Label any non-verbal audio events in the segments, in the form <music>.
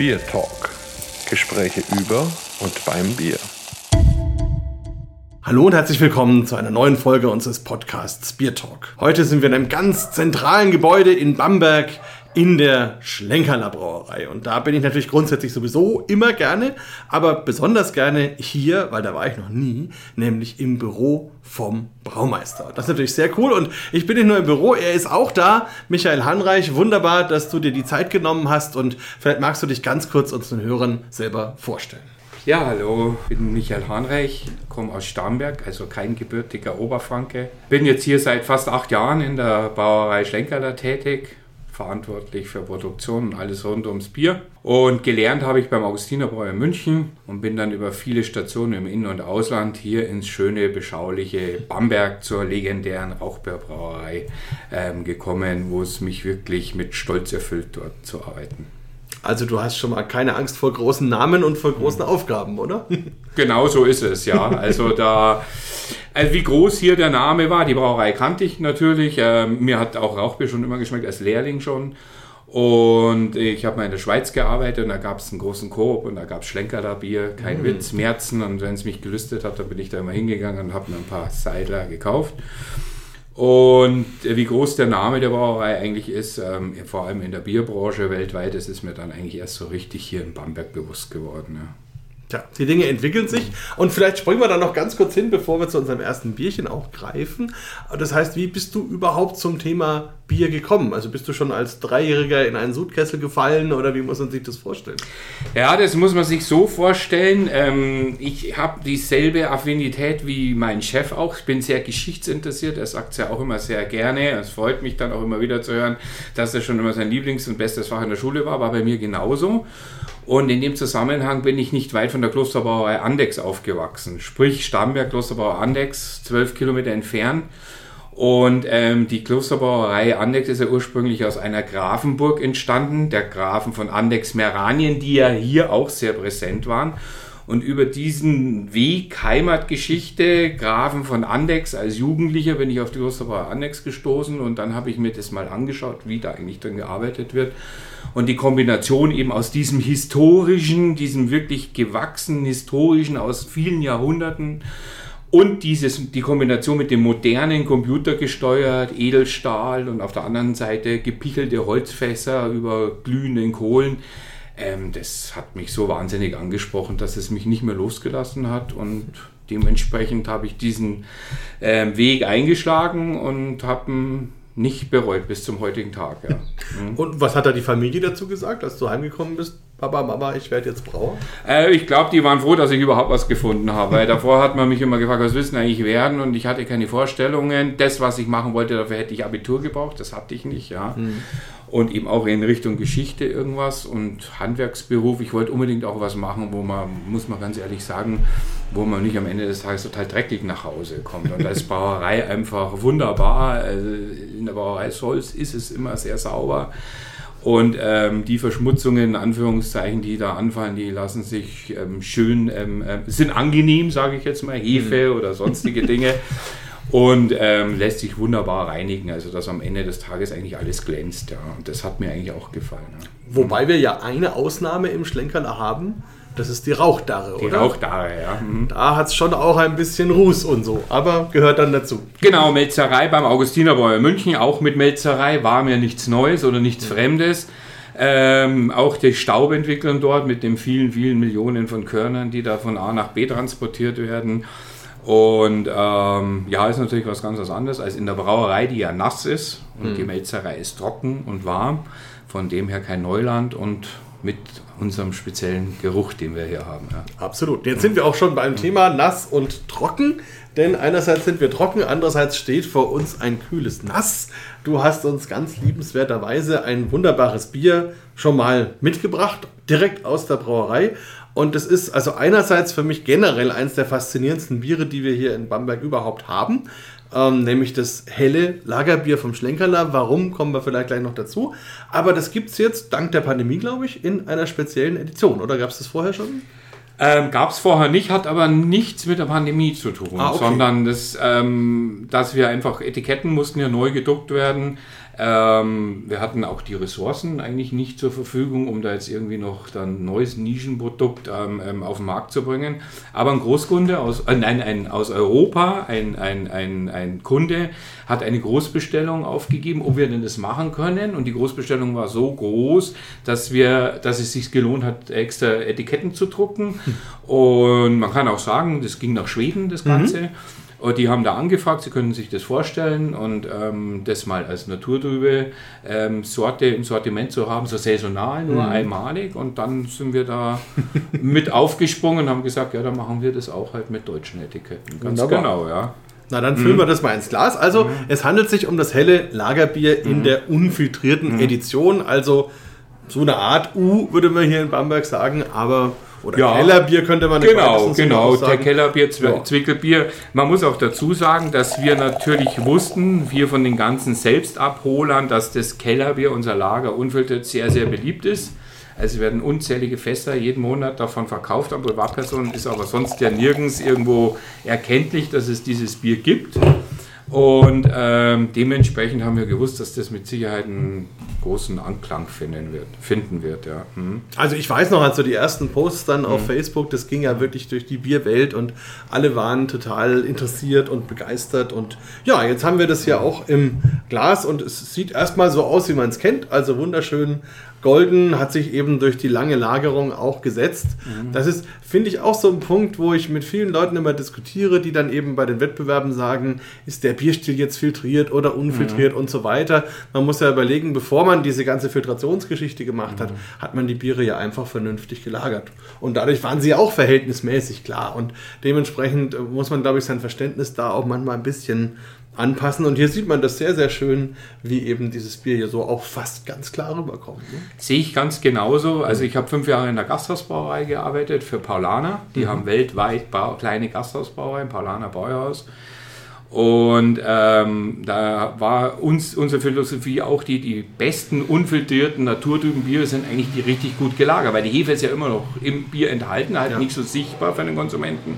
Beer Talk. Gespräche über und beim Bier. Hallo und herzlich willkommen zu einer neuen Folge unseres Podcasts Beer Talk. Heute sind wir in einem ganz zentralen Gebäude in Bamberg in der Schlenkerler Brauerei. Und da bin ich natürlich grundsätzlich sowieso immer gerne, aber besonders gerne hier, weil da war ich noch nie, nämlich im Büro vom Braumeister. Das ist natürlich sehr cool und ich bin nicht nur im Büro, er ist auch da. Michael Hanreich, wunderbar, dass du dir die Zeit genommen hast und vielleicht magst du dich ganz kurz unseren Hörern selber vorstellen. Ja, hallo, ich bin Michael Hanreich, komme aus Starnberg, also kein gebürtiger Oberfranke. Bin jetzt hier seit fast acht Jahren in der Brauerei Schlenkerler tätig, verantwortlich für Produktion und alles rund ums Bier. Und gelernt habe ich beim Augustinerbräu in München und bin dann über viele Stationen im In- und Ausland hier ins schöne, beschauliche Bamberg zur legendären Rauchbärbrauerei ähm, gekommen, wo es mich wirklich mit Stolz erfüllt, dort zu arbeiten. Also du hast schon mal keine Angst vor großen Namen und vor großen Aufgaben, oder? <laughs> Genau so ist es, ja. Also da, also wie groß hier der Name war, die Brauerei kannte ich natürlich. Ähm, mir hat auch Rauchbier schon immer geschmeckt, als Lehrling schon. Und ich habe mal in der Schweiz gearbeitet und da gab es einen großen Koop und da gab es Schlenkerler Bier, kein mm. Witz, Märzen. Und wenn es mich gelüstet hat, dann bin ich da immer hingegangen und habe mir ein paar Seidler gekauft. Und wie groß der Name der Brauerei eigentlich ist, ähm, vor allem in der Bierbranche weltweit, das ist mir dann eigentlich erst so richtig hier in Bamberg bewusst geworden. Ja. Tja, die Dinge entwickeln sich und vielleicht springen wir da noch ganz kurz hin, bevor wir zu unserem ersten Bierchen auch greifen. Das heißt, wie bist du überhaupt zum Thema Bier gekommen? Also bist du schon als Dreijähriger in einen Sudkessel gefallen oder wie muss man sich das vorstellen? Ja, das muss man sich so vorstellen. Ähm, ich habe dieselbe Affinität wie mein Chef auch. Ich bin sehr geschichtsinteressiert. Er sagt es ja auch immer sehr gerne. Es freut mich dann auch immer wieder zu hören, dass er schon immer sein Lieblings- und bestes Fach in der Schule war. War bei mir genauso. Und in dem Zusammenhang bin ich nicht weit von der Klosterbrauerei Andex aufgewachsen. Sprich, Starnberg, Klosterbrauerei Andex, zwölf Kilometer entfernt. Und ähm, die Klosterbrauerei Andex ist ja ursprünglich aus einer Grafenburg entstanden, der Grafen von Andex Meranien, die ja hier auch sehr präsent waren. Und über diesen Weg Heimatgeschichte, Grafen von Andex, als Jugendlicher bin ich auf die Klosterbrauerei Andex gestoßen und dann habe ich mir das mal angeschaut, wie da eigentlich drin gearbeitet wird. Und die Kombination eben aus diesem historischen, diesem wirklich gewachsenen historischen aus vielen Jahrhunderten und dieses, die Kombination mit dem modernen Computer gesteuert, Edelstahl und auf der anderen Seite gepichelte Holzfässer über glühenden Kohlen. Ähm, das hat mich so wahnsinnig angesprochen, dass es mich nicht mehr losgelassen hat und dementsprechend habe ich diesen äh, Weg eingeschlagen und habe nicht bereut bis zum heutigen Tag. Ja. Mhm. <laughs> Und was hat da die Familie dazu gesagt, als du heimgekommen bist? Papa, Mama, ich werde jetzt Brauer? Äh, ich glaube, die waren froh, dass ich überhaupt was gefunden habe. Weil davor hat man mich immer gefragt, was willst du eigentlich werden? Und ich hatte keine Vorstellungen. Das, was ich machen wollte, dafür hätte ich Abitur gebraucht. Das hatte ich nicht, ja. Mhm. Und eben auch in Richtung Geschichte irgendwas und Handwerksberuf. Ich wollte unbedingt auch was machen, wo man, muss man ganz ehrlich sagen, wo man nicht am Ende des Tages total dreckig nach Hause kommt. Und da ist Brauerei einfach wunderbar. Also in der Brauerei Solz ist es immer sehr sauber. Und ähm, die Verschmutzungen, in Anführungszeichen, die da anfallen, die lassen sich ähm, schön, ähm, äh, sind angenehm, sage ich jetzt mal, Hefe mhm. oder sonstige Dinge. Und ähm, lässt sich wunderbar reinigen, also dass am Ende des Tages eigentlich alles glänzt. Ja. Und das hat mir eigentlich auch gefallen. Ja. Wobei wir ja eine Ausnahme im Schlenkerler haben. Das ist die Rauchdarre, die oder? Die Rauchdarre, ja. Mhm. Da hat es schon auch ein bisschen Ruß und so, aber gehört dann dazu. Genau, Melzerei beim Augustinerbräu München, auch mit Melzerei, war mir nichts Neues oder nichts mhm. Fremdes. Ähm, auch die Staubentwicklung dort mit den vielen, vielen Millionen von Körnern, die da von A nach B transportiert werden. Und ähm, ja, ist natürlich was ganz was anderes als in der Brauerei, die ja nass ist und mhm. die Melzerei ist trocken und warm. Von dem her kein Neuland und mit unserem speziellen Geruch, den wir hier haben. Ja. Absolut. Jetzt sind wir auch schon beim Thema nass und trocken, denn einerseits sind wir trocken, andererseits steht vor uns ein kühles Nass. Du hast uns ganz liebenswerterweise ein wunderbares Bier schon mal mitgebracht, direkt aus der Brauerei. Und es ist also einerseits für mich generell eines der faszinierendsten Biere, die wir hier in Bamberg überhaupt haben ähm, nämlich das helle Lagerbier vom Schlenkerler. Warum, kommen wir vielleicht gleich noch dazu. Aber das gibt es jetzt, dank der Pandemie, glaube ich, in einer speziellen Edition. Oder gab es das vorher schon? Ähm, Gab es vorher nicht, hat aber nichts mit der Pandemie zu tun, ah, okay. sondern das, ähm, dass wir einfach Etiketten mussten ja neu gedruckt werden Ähm, wir hatten auch die Ressourcen eigentlich nicht zur Verfügung, um da jetzt irgendwie noch dann ein neues Nischenprodukt ähm, ähm, auf den Markt zu bringen. Aber ein Großkunde aus, äh, nein, ein, aus Europa, ein, ein, ein, ein Kunde, hat eine Großbestellung aufgegeben, ob wir denn das machen können. Und die Großbestellung war so groß, dass wir, dass es sich gelohnt hat, extra Etiketten zu drucken. Und man kann auch sagen, das ging nach Schweden, das Ganze. Mhm. Und die haben da angefragt, sie können sich das vorstellen und ähm, das mal als naturtrübe ähm, Sorte im Sortiment zu haben, so saisonal, nur mhm. einmalig. Und dann sind wir da <laughs> mit aufgesprungen und haben gesagt, ja, dann machen wir das auch halt mit deutschen Etiketten. Ganz Wunderbar. genau, ja. Na, dann füllen mhm. wir das mal ins Glas. Also, mhm. es handelt sich um das helle Lagerbier in mhm. der unfiltrierten mhm. Edition. Also, so eine Art U, würde man hier in Bamberg sagen, aber oder ja, Kellerbier könnte man Genau, genau, der Kellerbier, ja. Zwickelbier. Man muss auch dazu sagen, dass wir natürlich wussten, wir von den ganzen Selbstabholern, dass das Kellerbier, unser Lager unfiltriert, sehr, sehr beliebt ist. Also werden unzählige Fässer jeden Monat davon verkauft an Privatpersonen, ist aber sonst ja nirgends irgendwo erkenntlich, dass es dieses Bier gibt. Und ähm, dementsprechend haben wir gewusst, dass das mit Sicherheit einen großen Anklang finden wird. Finden wird ja. Mhm. Also ich weiß noch, als so die ersten Posts dann auf mhm. Facebook, das ging ja wirklich durch die Bierwelt und alle waren total interessiert und begeistert. Und ja, jetzt haben wir das ja auch im Glas und es sieht erstmal so aus, wie man es kennt. Also wunderschön Golden hat sich eben durch die lange Lagerung auch gesetzt. Mhm. Das ist, finde ich, auch so ein Punkt, wo ich mit vielen Leuten immer diskutiere, die dann eben bei den Wettbewerben sagen, ist der Bierstil jetzt filtriert oder unfiltriert mhm. und so weiter. Man muss ja überlegen, bevor man diese ganze Filtrationsgeschichte gemacht mhm. hat, hat man die Biere ja einfach vernünftig gelagert. Und dadurch waren sie auch verhältnismäßig klar. Und dementsprechend muss man, glaube ich, sein Verständnis da auch manchmal ein bisschen anpassen. Und hier sieht man das sehr, sehr schön, wie eben dieses Bier hier so auch fast ganz klar rüberkommt. Ne? Sehe ich ganz genauso. Also ich habe fünf Jahre in der Gasthausbrauerei gearbeitet für Paulaner. Die mhm. haben weltweit Bau, kleine Gasthausbrauereien, Paulaner Bauhaus. Und ähm, da war uns unsere Philosophie auch die, die besten unfiltrierten naturtrüben Biere sind eigentlich die richtig gut gelagert, weil die Hefe ist ja immer noch im Bier enthalten, halt ja. nicht so sichtbar für den Konsumenten.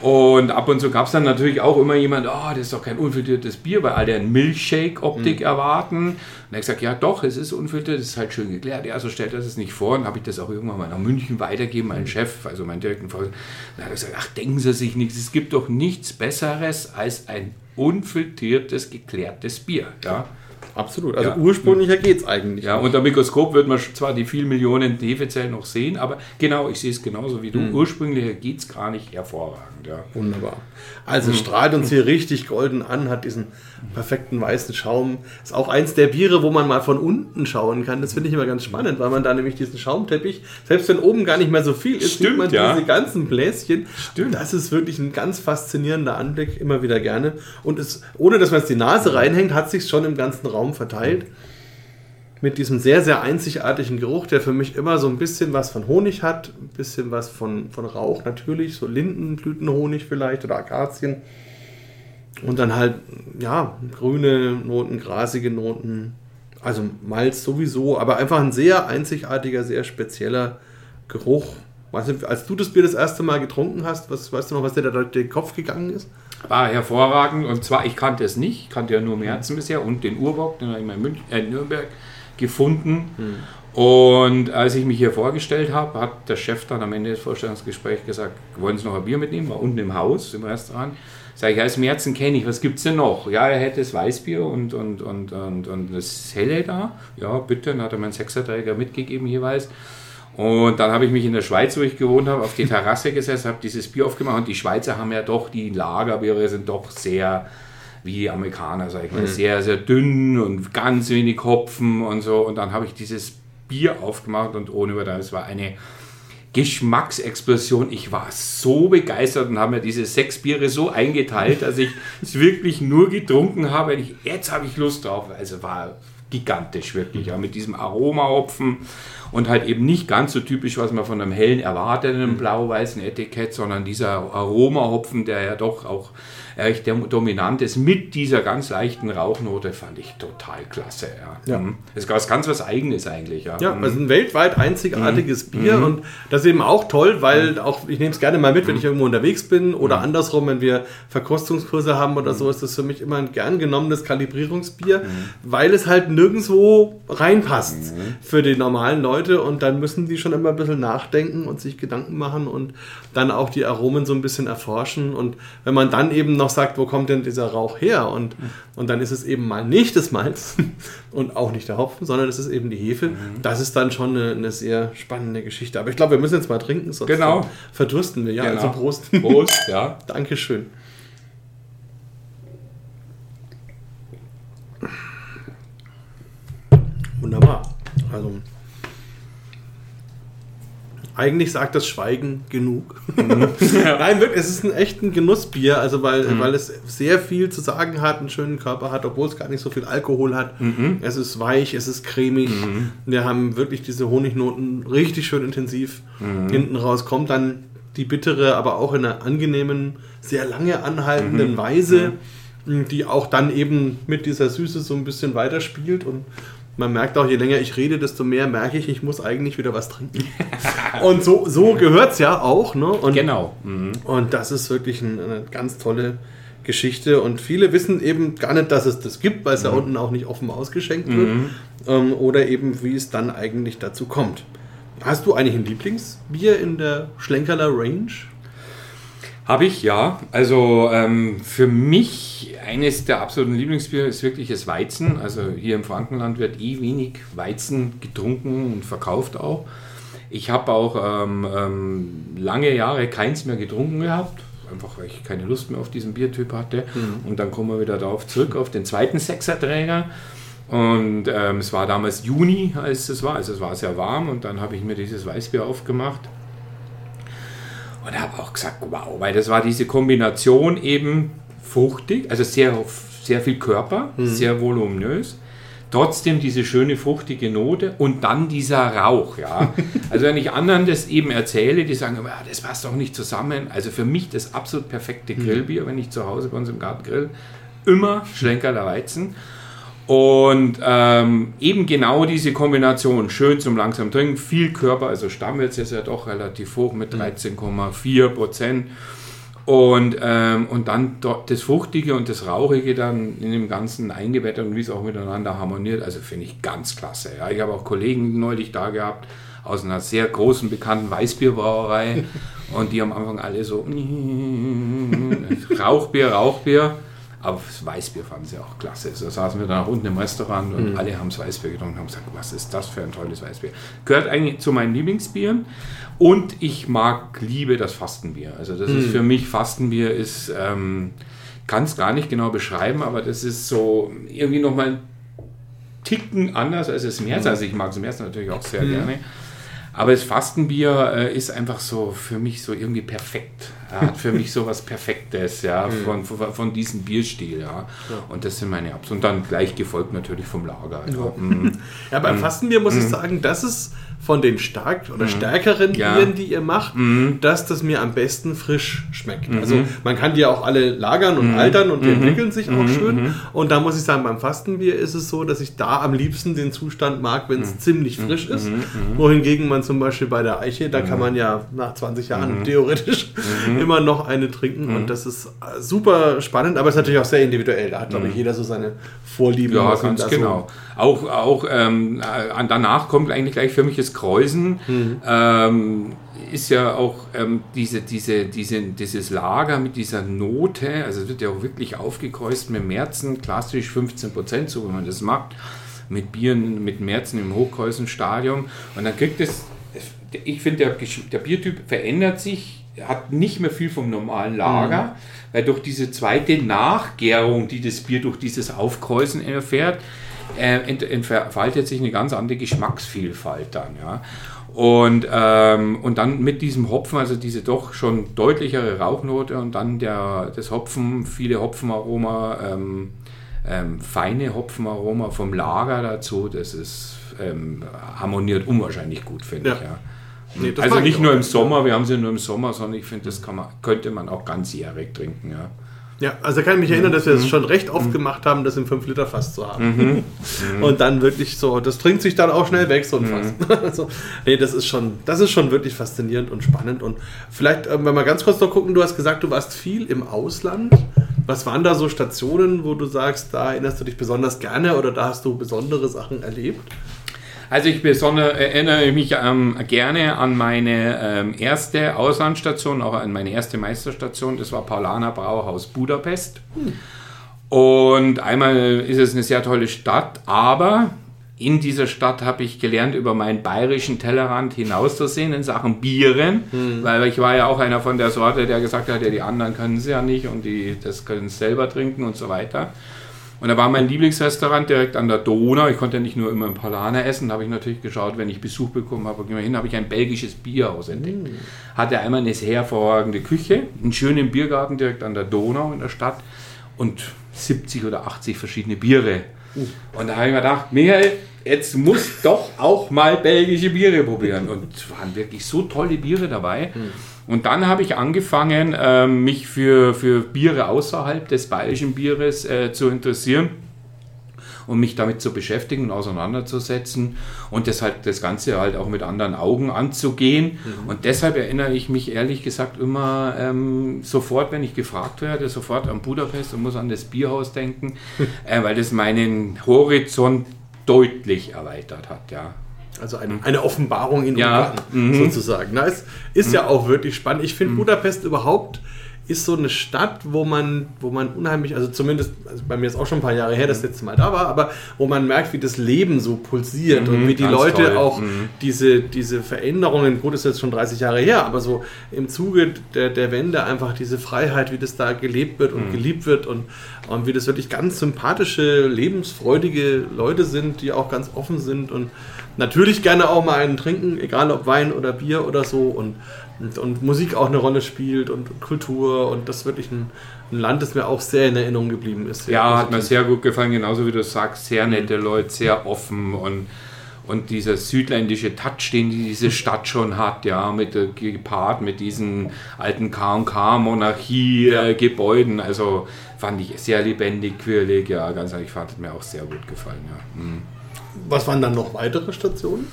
Und ab und zu gab es dann natürlich auch immer jemand, oh, das ist doch kein unfiltriertes Bier, weil alle eine Milchshake-Optik mhm. erwarten. Und er hat gesagt, ja doch, es ist unfiltriert, es ist halt schön geklärt. Ja, so stellt er es nicht vor. Und habe ich das auch irgendwann mal nach München weitergeben, mein Chef, also mein direkten Vorsitzender. Dann hat er gesagt, ach, denken Sie sich nichts, es gibt doch nichts Besseres als ein unfiltriertes, geklärtes Bier. Ja? Absolut. Also ja. ursprünglicher geht es eigentlich. Ja, unter Mikroskop wird man zwar die vielen Millionen Hefezellen noch sehen, aber genau, ich sehe es genauso wie du. Mhm. Ursprünglicher geht es gar nicht hervorragend. Ja. Wunderbar. Also mhm. strahlt uns hier richtig golden an, hat diesen perfekten weißen Schaum. Ist auch eins der Biere, wo man mal von unten schauen kann. Das finde ich immer ganz spannend, weil man da nämlich diesen Schaumteppich, selbst wenn oben gar nicht mehr so viel ist, Stimmt, sieht man ja. diese ganzen Bläschen. Stimmt. Das ist wirklich ein ganz faszinierender Anblick, immer wieder gerne. Und es, ohne dass man es die Nase reinhängt, hat sich schon im ganzen Raum verteilt. Mit diesem sehr, sehr einzigartigen Geruch, der für mich immer so ein bisschen was von Honig hat, ein bisschen was von, von Rauch natürlich, so Lindenblütenhonig vielleicht oder Akazien. Und dann halt, ja, grüne Noten, grasige Noten, also Malz sowieso, aber einfach ein sehr einzigartiger, sehr spezieller Geruch. Weißt du, als du das Bier das erste Mal getrunken hast, was, weißt du noch, was dir da durch den Kopf gegangen ist? War hervorragend und zwar, ich kannte es nicht, kannte ja nur Merzen bisher und den Urbock, den habe ich in München, äh, Nürnberg gefunden. Hm. Und als ich mich hier vorgestellt habe, hat der Chef dann am Ende des Vorstellungsgesprächs gesagt, wollen Sie noch ein Bier mitnehmen? War unten im Haus, im Restaurant. Sag ich, ja, das Märzen kenne ich, was gibt es denn noch? Ja, er hätte das Weißbier und, und, und, und, und das Helle da. Ja, bitte, dann hat er meinen Sechserträger mitgegeben jeweils. Und dann habe ich mich in der Schweiz, wo ich gewohnt habe, auf die Terrasse gesetzt, habe dieses Bier aufgemacht und die Schweizer haben ja doch, die Lagerbiere sind doch sehr, wie die Amerikaner, sag ich mal, mhm. sehr, sehr dünn und ganz wenig Hopfen und so. Und dann habe ich dieses Bier aufgemacht und ohne Übertreibung, es war eine Geschmacksexplosion. Ich war so begeistert und habe mir diese sechs Biere so eingeteilt, dass ich <laughs> es wirklich nur getrunken habe. Ich, jetzt habe ich Lust drauf. Also war gigantisch, wirklich. Ja, mit diesem Aromahopfen und halt eben nicht ganz so typisch, was man von einem hellen erwartet, einem blau-weißen Etikett, sondern dieser Aromahopfen, der ja doch auch recht dominant ist, mit dieser ganz leichten Rauchnote, fand ich total klasse. Ja. Ja. Mhm. Das ist ganz was Eigenes eigentlich. Ja, Ja, Mhm. also ein weltweit einzigartiges Bier und das ist eben auch toll, weil auch ich nehme es gerne mal mit, wenn ich irgendwo unterwegs bin oder andersrum, wenn wir Verkostungskurse haben oder so, ist das für mich immer ein gern genommenes Kalibrierungsbier, weil es halt nirgendwo reinpasst für die normalen Leute und dann müssen die schon immer ein bisschen nachdenken und sich Gedanken machen und dann auch die Aromen so ein bisschen erforschen und wenn man dann eben noch sagt, wo kommt denn dieser Rauch her und, und dann ist es eben mal nicht das Malz <laughs> und auch nicht der Hopfen, sondern es ist eben die Hefe. Das ist dann schon eine, eine sehr spannende Geschichte. Aber ich glaube, wir müssen jetzt mal trinken, sonst Genau. verdursten wir. Ja, Genau. also Prost. <laughs> <laughs> Prost, ja. Dankeschön. Wunderbar. Also eigentlich sagt das Schweigen genug. <laughs> Nein, wirklich, es ist ein echt ein Genussbier, also weil, weil es sehr viel zu sagen hat, einen schönen Körper hat, obwohl es gar nicht so viel Alkohol hat. Es ist weich, es ist cremig. Wir haben wirklich diese Honignoten richtig schön intensiv. Hinten raus kommt dann die bittere, aber auch in einer angenehmen, sehr lange anhaltenden Weise, die auch dann eben mit dieser Süße so ein bisschen weiterspielt und man merkt auch, je länger ich rede, desto mehr merke ich, ich muss eigentlich wieder was trinken. <laughs> Und so, so gehört es ja auch. Ne? Und, Genau. Mhm. und das ist wirklich ein, eine ganz tolle Geschichte. Und viele wissen eben gar nicht, dass es das gibt, weil es ja unten auch nicht offen ausgeschenkt wird. Ähm, oder eben, wie es dann eigentlich dazu kommt. Hast du eigentlich ein Lieblingsbier in der Schlenkerler Range? Habe ich, ja. Also ähm, für mich eines der absoluten Lieblingsbier ist wirklich das Weizen. Also hier im Frankenland wird eh wenig Weizen getrunken und verkauft auch. Ich habe auch ähm, ähm, lange Jahre keins mehr getrunken gehabt. Einfach weil ich keine Lust mehr auf diesen Biertyp hatte. Und dann kommen wir wieder darauf zurück, auf den zweiten Sechserträger. Und ähm, es war damals Juni, als es war. Also es war sehr warm und dann habe ich mir dieses Weißbier aufgemacht. Und habe auch gesagt, wow, weil das war diese Kombination eben fruchtig, also sehr, sehr viel Körper, sehr voluminös. Trotzdem diese schöne fruchtige Note und dann dieser Rauch, ja. <laughs> Also wenn ich anderen das eben erzähle, die sagen, immer, "Ah, das passt doch nicht zusammen. Also für mich das absolut perfekte Grillbier, wenn ich zu Hause bei uns im Garten grill, immer Schlenkerler Weizen. Und ähm, eben genau diese Kombination, schön zum langsam trinken, viel Körper, also Stammwitz ist ja doch relativ hoch mit 13,4 Prozent. Und, ähm, und dann das Fruchtige und das Rauchige dann in dem Ganzen eingebettet und wie es auch miteinander harmoniert. Also finde ich ganz klasse. Ja. Ich habe auch Kollegen neulich da gehabt aus einer sehr großen, bekannten Weißbierbrauerei <laughs> und die am Anfang alle so <laughs> Rauchbier, Rauchbier. Aber das Weißbier fanden sie auch klasse. So saßen wir dann auch unten im Restaurant und alle haben das Weißbier getrunken und haben gesagt, was ist das für ein tolles Weißbier. Gehört eigentlich zu meinen Lieblingsbieren. Und ich mag, liebe das Fastenbier. Also das ist für mich, Fastenbier ist, ähm, kann es gar nicht genau beschreiben, aber das ist so irgendwie nochmal ein Ticken anders als das März. Also ich mag das März natürlich auch sehr gerne. Aber das Fastenbier äh, ist einfach so für mich so irgendwie perfekt. Er hat für mich so was Perfektes, ja, <laughs> von, von, von diesem Bierstil, ja. Und das sind meine Abs. Und dann gleich gefolgt natürlich vom Lager. Ja. Mhm. Ja, beim Fastenbier muss ich sagen, das ist von den stark oder stärkeren Ja. Bieren, die ihr macht, dass das mir am besten frisch schmeckt. Also man kann die ja auch alle lagern und altern und die entwickeln sich auch schön. Und da muss ich sagen, beim Fastenbier ist es so, dass ich da am liebsten den Zustand mag, wenn es ziemlich frisch ist. Wohingegen man zum Beispiel bei der Eiche, da kann man ja nach 20 Jahren theoretisch immer noch eine trinken. Und das ist äh, super spannend, aber es ist natürlich auch sehr individuell. Da hat, glaube ich, jeder so seine Vorlieben. Ja, ganz da so- genau. Auch, auch ähm, äh, danach kommt eigentlich gleich für mich das Kreuzen. Ähm, ist ja auch ähm, diese, diese, diese, dieses Lager mit dieser Note, also es wird ja auch wirklich aufgekreuzt mit Märzen, klassisch 15 Prozent, so wie man das macht, mit Bieren, mit Märzen im Hochkreuzenstadium. Und dann kriegt es, ich finde, der, der Biertyp verändert sich, hat nicht mehr viel vom normalen Lager, weil durch diese zweite Nachgärung, die das Bier durch dieses Aufkreuzen erfährt, äh, ent, entfaltet sich eine ganz andere Geschmacksvielfalt dann. Ja. Und, ähm, und dann mit diesem Hopfen, also diese doch schon deutlichere Rauchnote und dann der, das Hopfen, viele Hopfenaroma, ähm, ähm, feine Hopfenaroma vom Lager dazu, das ist ähm, harmoniert unwahrscheinlich gut, finde Ja. ich. Ja. Nee, also nicht nur im Sommer, wir haben sie nur im Sommer, sondern ich finde, das man, könnte man auch ganzjährig trinken. Ja. Ja, also kann ich mich erinnern, dass wir es schon recht oft gemacht haben, das im 5-Liter-Fass zu haben. <laughs> Und dann wirklich so, das trinkt sich dann auch schnell weg, so ein Fass. <laughs> also, nee, das ist schon, das ist schon wirklich faszinierend und spannend. Und vielleicht, ähm, wenn wir ganz kurz noch gucken, du hast gesagt, du warst viel im Ausland. Was waren da so Stationen, wo du sagst, da erinnerst du dich besonders gerne oder da hast du besondere Sachen erlebt? Also ich besonders erinnere mich ähm, gerne an meine ähm, erste Auslandsstation, auch an meine erste Meisterstation. Das war Paulaner Brauhaus Budapest. Und einmal ist es eine sehr tolle Stadt, aber in dieser Stadt habe ich gelernt, über meinen bayerischen Tellerrand hinauszusehen in Sachen Bieren, weil ich war ja auch einer von der Sorte, der gesagt hat, ja, die anderen können sie ja nicht und die das können sie selber trinken und so weiter. Und da war mein Lieblingsrestaurant direkt an der Donau. Ich konnte ja nicht nur immer im Palaner essen. Da habe ich natürlich geschaut, wenn ich Besuch bekommen habe. Immerhin habe ich ein belgisches Bierhaus entdeckt. Hatte einmal eine sehr hervorragende Küche, einen schönen Biergarten direkt an der Donau in der Stadt und 70 oder 80 verschiedene Biere. Und da habe ich mir gedacht, Michael, jetzt muss doch auch mal belgische Biere probieren. Und es waren wirklich so tolle Biere dabei. Und dann habe ich angefangen, ähm, mich für, für Biere außerhalb des bayerischen Bieres äh, zu interessieren und mich damit zu beschäftigen und auseinanderzusetzen und deshalb das Ganze halt auch mit anderen Augen anzugehen. Und deshalb erinnere ich mich ehrlich gesagt immer ähm, sofort, wenn ich gefragt werde, sofort an Budapest und muss an das Bierhaus denken, <laughs> äh, weil das meinen Horizont deutlich erweitert hat, ja. Also eine, eine Offenbarung in Ja, Ungarn, sozusagen. Na, es ist ja auch wirklich spannend. Ich Mhm. finde, Budapest überhaupt ist so eine Stadt, wo man, wo man unheimlich, also zumindest, also bei mir ist auch schon ein paar Jahre her, dass das letzte Mal da war, aber wo man merkt, wie das Leben so pulsiert und wie die Mhm, Leute toll. auch Mhm. diese, diese Veränderungen, gut, das ist jetzt schon 30 Jahre her, aber so im Zuge der, der Wende einfach diese Freiheit, wie das da gelebt wird und Mhm. geliebt wird und, und wie das wirklich ganz sympathische, lebensfreudige Leute sind, die auch ganz offen sind und natürlich gerne auch mal einen trinken, egal ob Wein oder Bier oder so und, und, und Musik auch eine Rolle spielt und Kultur und das ist wirklich ein, ein Land, das mir auch sehr in Erinnerung geblieben ist. Ja, hat mir sehr gut gefallen, genauso wie du sagst, sehr nette Leute, sehr offen und, und dieser südländische Touch, den diese Stadt schon hat, ja, mit gepaart mit diesen alten K&K-Monarchie-Gebäuden, also fand ich sehr lebendig, quirlig, ja, ganz ehrlich, hat mir auch sehr gut gefallen, ja. Mhm. Was waren dann noch weitere Stationen?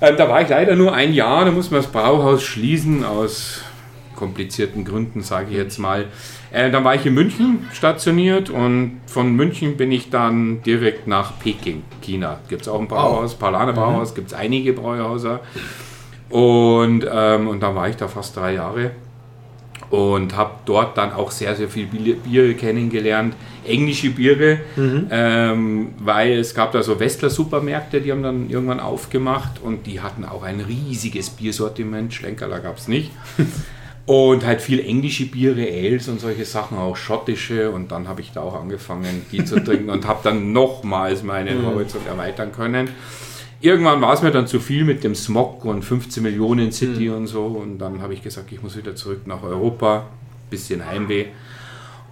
Ähm, da war ich leider nur ein Jahr, da muss man das Brauhaus schließen, aus komplizierten Gründen, sage ich jetzt mal. Äh, dann war ich in München stationiert und von München bin ich dann direkt nach Peking, China. Gibt es auch ein Brauhaus, Palane Brauhaus, gibt es einige Brauhäuser. Und, ähm, und dann war ich da fast drei Jahre und habe dort dann auch sehr, sehr viel Bier- Biere kennengelernt. Englische Biere, ähm, weil es gab da so Westler-Supermärkte, die haben dann irgendwann aufgemacht und die hatten auch ein riesiges Biersortiment. Schlenkerler gab es nicht. <laughs> Und halt viel englische Biere, Ales und solche Sachen, auch schottische. Und dann habe ich da auch angefangen, die zu trinken <laughs> und habe dann nochmals meinen Horizont erweitern können. Irgendwann war es mir dann zu viel mit dem Smog und 15 Millionen City und so. Und dann habe ich gesagt, ich muss wieder zurück nach Europa. Bisschen Heimweh.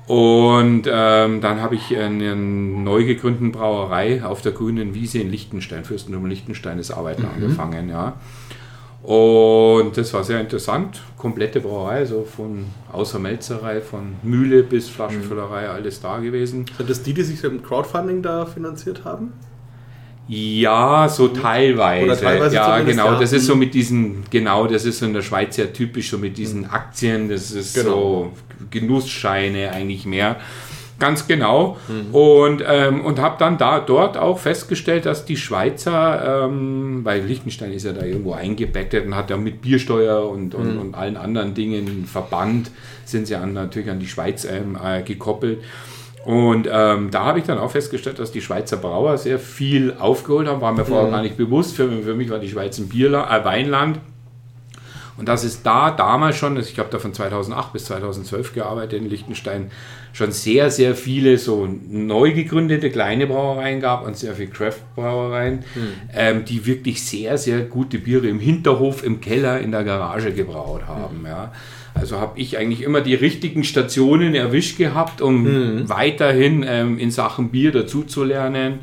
Und ähm, dann habe ich eine neu gegründeten Brauerei auf der grünen Wiese in Liechtenstein, Fürstentum Liechtenstein, das Arbeiten angefangen, ja. Und das war sehr interessant. Komplette Brauerei, so von außer Melzerei, von Mühle bis Flaschenfüllerei, alles da gewesen. Sind das die, die sich im Crowdfunding da finanziert haben? Ja, so teilweise. Oder teilweise ja, genau. ja. Das ist so mit diesen, genau, das ist so in der Schweiz ja typisch, so mit diesen Aktien, das ist Genau. so Genussscheine eigentlich mehr. Ganz genau. Und, ähm, und habe dann da dort auch festgestellt, dass die Schweizer, ähm, weil Liechtenstein ist ja da irgendwo eingebettet und hat ja mit Biersteuer und, und, und allen anderen Dingen verbannt, sind sie an, natürlich an die Schweiz ähm, äh, gekoppelt. Und ähm, da habe ich dann auch festgestellt, dass die Schweizer Brauer sehr viel aufgeholt haben, war mir vorher gar nicht bewusst. Für, für mich war die Schweiz ein Bierla äh, Weinland. Und dass es da damals schon, ich habe da von 2008 bis 2012 gearbeitet in Liechtenstein, schon sehr, sehr viele so neu gegründete kleine Brauereien gab und sehr viele Craft-Brauereien, ähm, die wirklich sehr, sehr gute Biere im Hinterhof, im Keller, in der Garage gebraut haben. Ja. Also habe ich eigentlich immer die richtigen Stationen erwischt gehabt, um Mhm. weiterhin ähm, in Sachen Bier dazuzulernen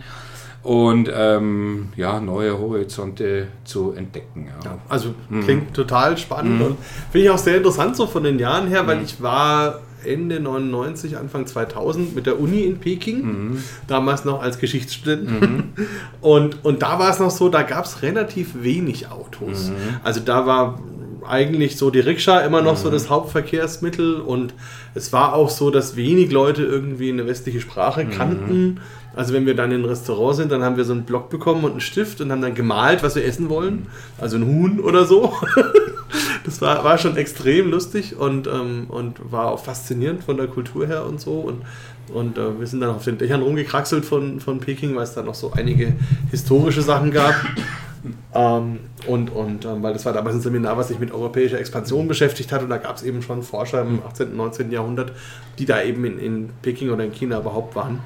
und ähm, ja, neue Horizonte zu entdecken. Ja. Also klingt total spannend und finde ich auch sehr interessant so von den Jahren her, weil ich war Ende 99, Anfang 2000 mit der Uni in Peking, damals noch als Geschichtsstudent. <laughs> Und, und da war es noch so, da gab es relativ wenig Autos. Also da war eigentlich so die Rikscha immer noch so das Hauptverkehrsmittel und es war auch so, dass wenig Leute irgendwie eine westliche Sprache kannten. Also wenn wir dann in ein Restaurant sind, dann haben wir so einen Block bekommen und einen Stift und haben dann gemalt, was wir essen wollen. Also ein Huhn oder so. <laughs> Das war, war schon extrem lustig und, ähm, und war auch faszinierend von der Kultur her und so. Und, und äh, wir sind dann auf den Dächern rumgekraxelt von, von Peking, weil es da noch so einige historische Sachen gab. Ähm, und und ähm, weil das war damals ein Seminar, was sich mit europäischer Expansion beschäftigt hat und da gab es eben schon Forscher im 18. und 19. Jahrhundert, die da eben in, in Peking oder in China überhaupt waren.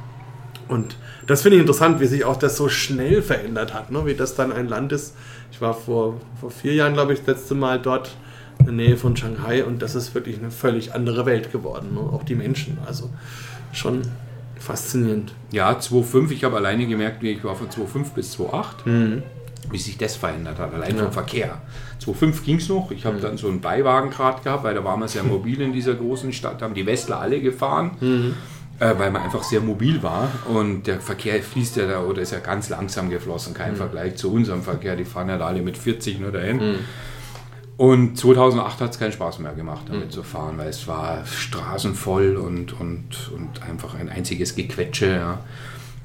Und das finde ich interessant, wie sich auch das so schnell verändert hat, ne? wie das dann ein Land ist. Ich war vor, vor vier Jahren, glaube ich, das letzte Mal dort in der Nähe von Shanghai und das ist wirklich eine völlig andere Welt geworden. Ne? Auch die Menschen, also schon faszinierend. Ja, 2,5, ich habe alleine gemerkt, wie ich war von 2,5 bis 2,8, wie sich das verändert hat, allein vom Verkehr. 2,5 ging es noch, ich habe dann so einen Beiwagengrad gehabt, weil da waren wir sehr <laughs> mobil in dieser großen Stadt, haben die Westler alle gefahren, äh, weil man einfach sehr mobil war und der Verkehr fließt ja da oder ist ja ganz langsam geflossen, kein Vergleich zu unserem Verkehr, die fahren ja da alle mit 40 nur dahin. Und 2008 hat es keinen Spaß mehr gemacht, damit zu fahren, weil es war straßenvoll und, und, und einfach ein einziges Gequetsche. Ja.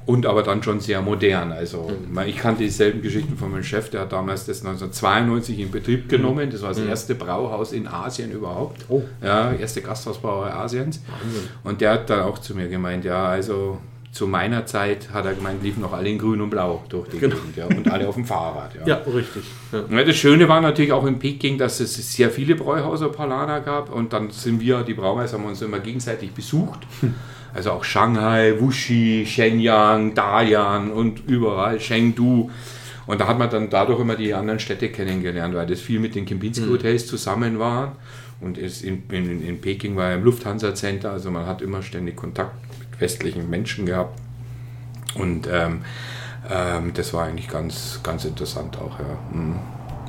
Und aber dann schon sehr modern. Also ich kannte dieselben Geschichten von meinem Chef, der hat damals das 1992 in Betrieb genommen. Das war das erste Brauhaus in Asien überhaupt. Oh. Ja, erste Gasthausbrauerei Asiens. Und der hat dann auch zu mir gemeint, ja, also zu meiner Zeit hat er gemeint, liefen noch alle in grün und blau durch die Genau. Gegend ja, und alle auf dem Fahrrad. Ja, richtig. Ja. Ja, das Schöne war natürlich auch in Peking, dass es sehr viele Bräuhäuser Palana gab und dann sind wir, die Braumeister, haben uns immer gegenseitig besucht. Also auch Shanghai, Wuxi, Shenyang, Dalian und überall, Chengdu. Und da hat man dann dadurch immer die anderen Städte kennengelernt, weil das viel mit den Kempinski-Hotels zusammen war. Und in, in, in Peking war ja im Lufthansa-Center, also man hat immer ständig Kontakt westlichen Menschen gehabt. Und ähm, ähm, das war eigentlich ganz, ganz interessant auch. Ja. Mhm.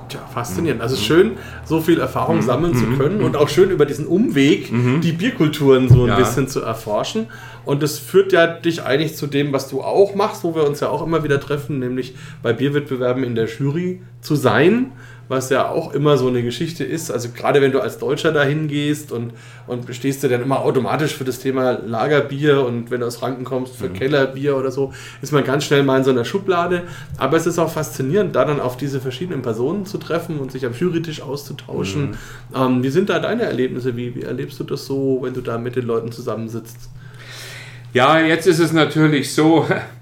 Tja, faszinierend. Also schön, so viel Erfahrung sammeln zu können und auch schön über diesen Umweg die Bierkulturen so ein Ja. bisschen zu erforschen. Und das führt ja dich eigentlich zu dem, was du auch machst, wo wir uns ja auch immer wieder treffen, nämlich bei Bierwettbewerben in der Jury zu sein, was ja auch immer so eine Geschichte ist. Also gerade wenn du als Deutscher dahin gehst und, und stehst du dann immer automatisch für das Thema Lagerbier und wenn du aus Franken kommst für Kellerbier oder so, ist man ganz schnell mal in so einer Schublade. Aber es ist auch faszinierend, da dann auf diese verschiedenen Personen zu treffen und sich am Jurytisch auszutauschen. Ähm, wie sind da deine Erlebnisse? Wie, wie erlebst du das so, wenn du da mit den Leuten zusammensitzt? Ja, jetzt ist es natürlich so, <laughs>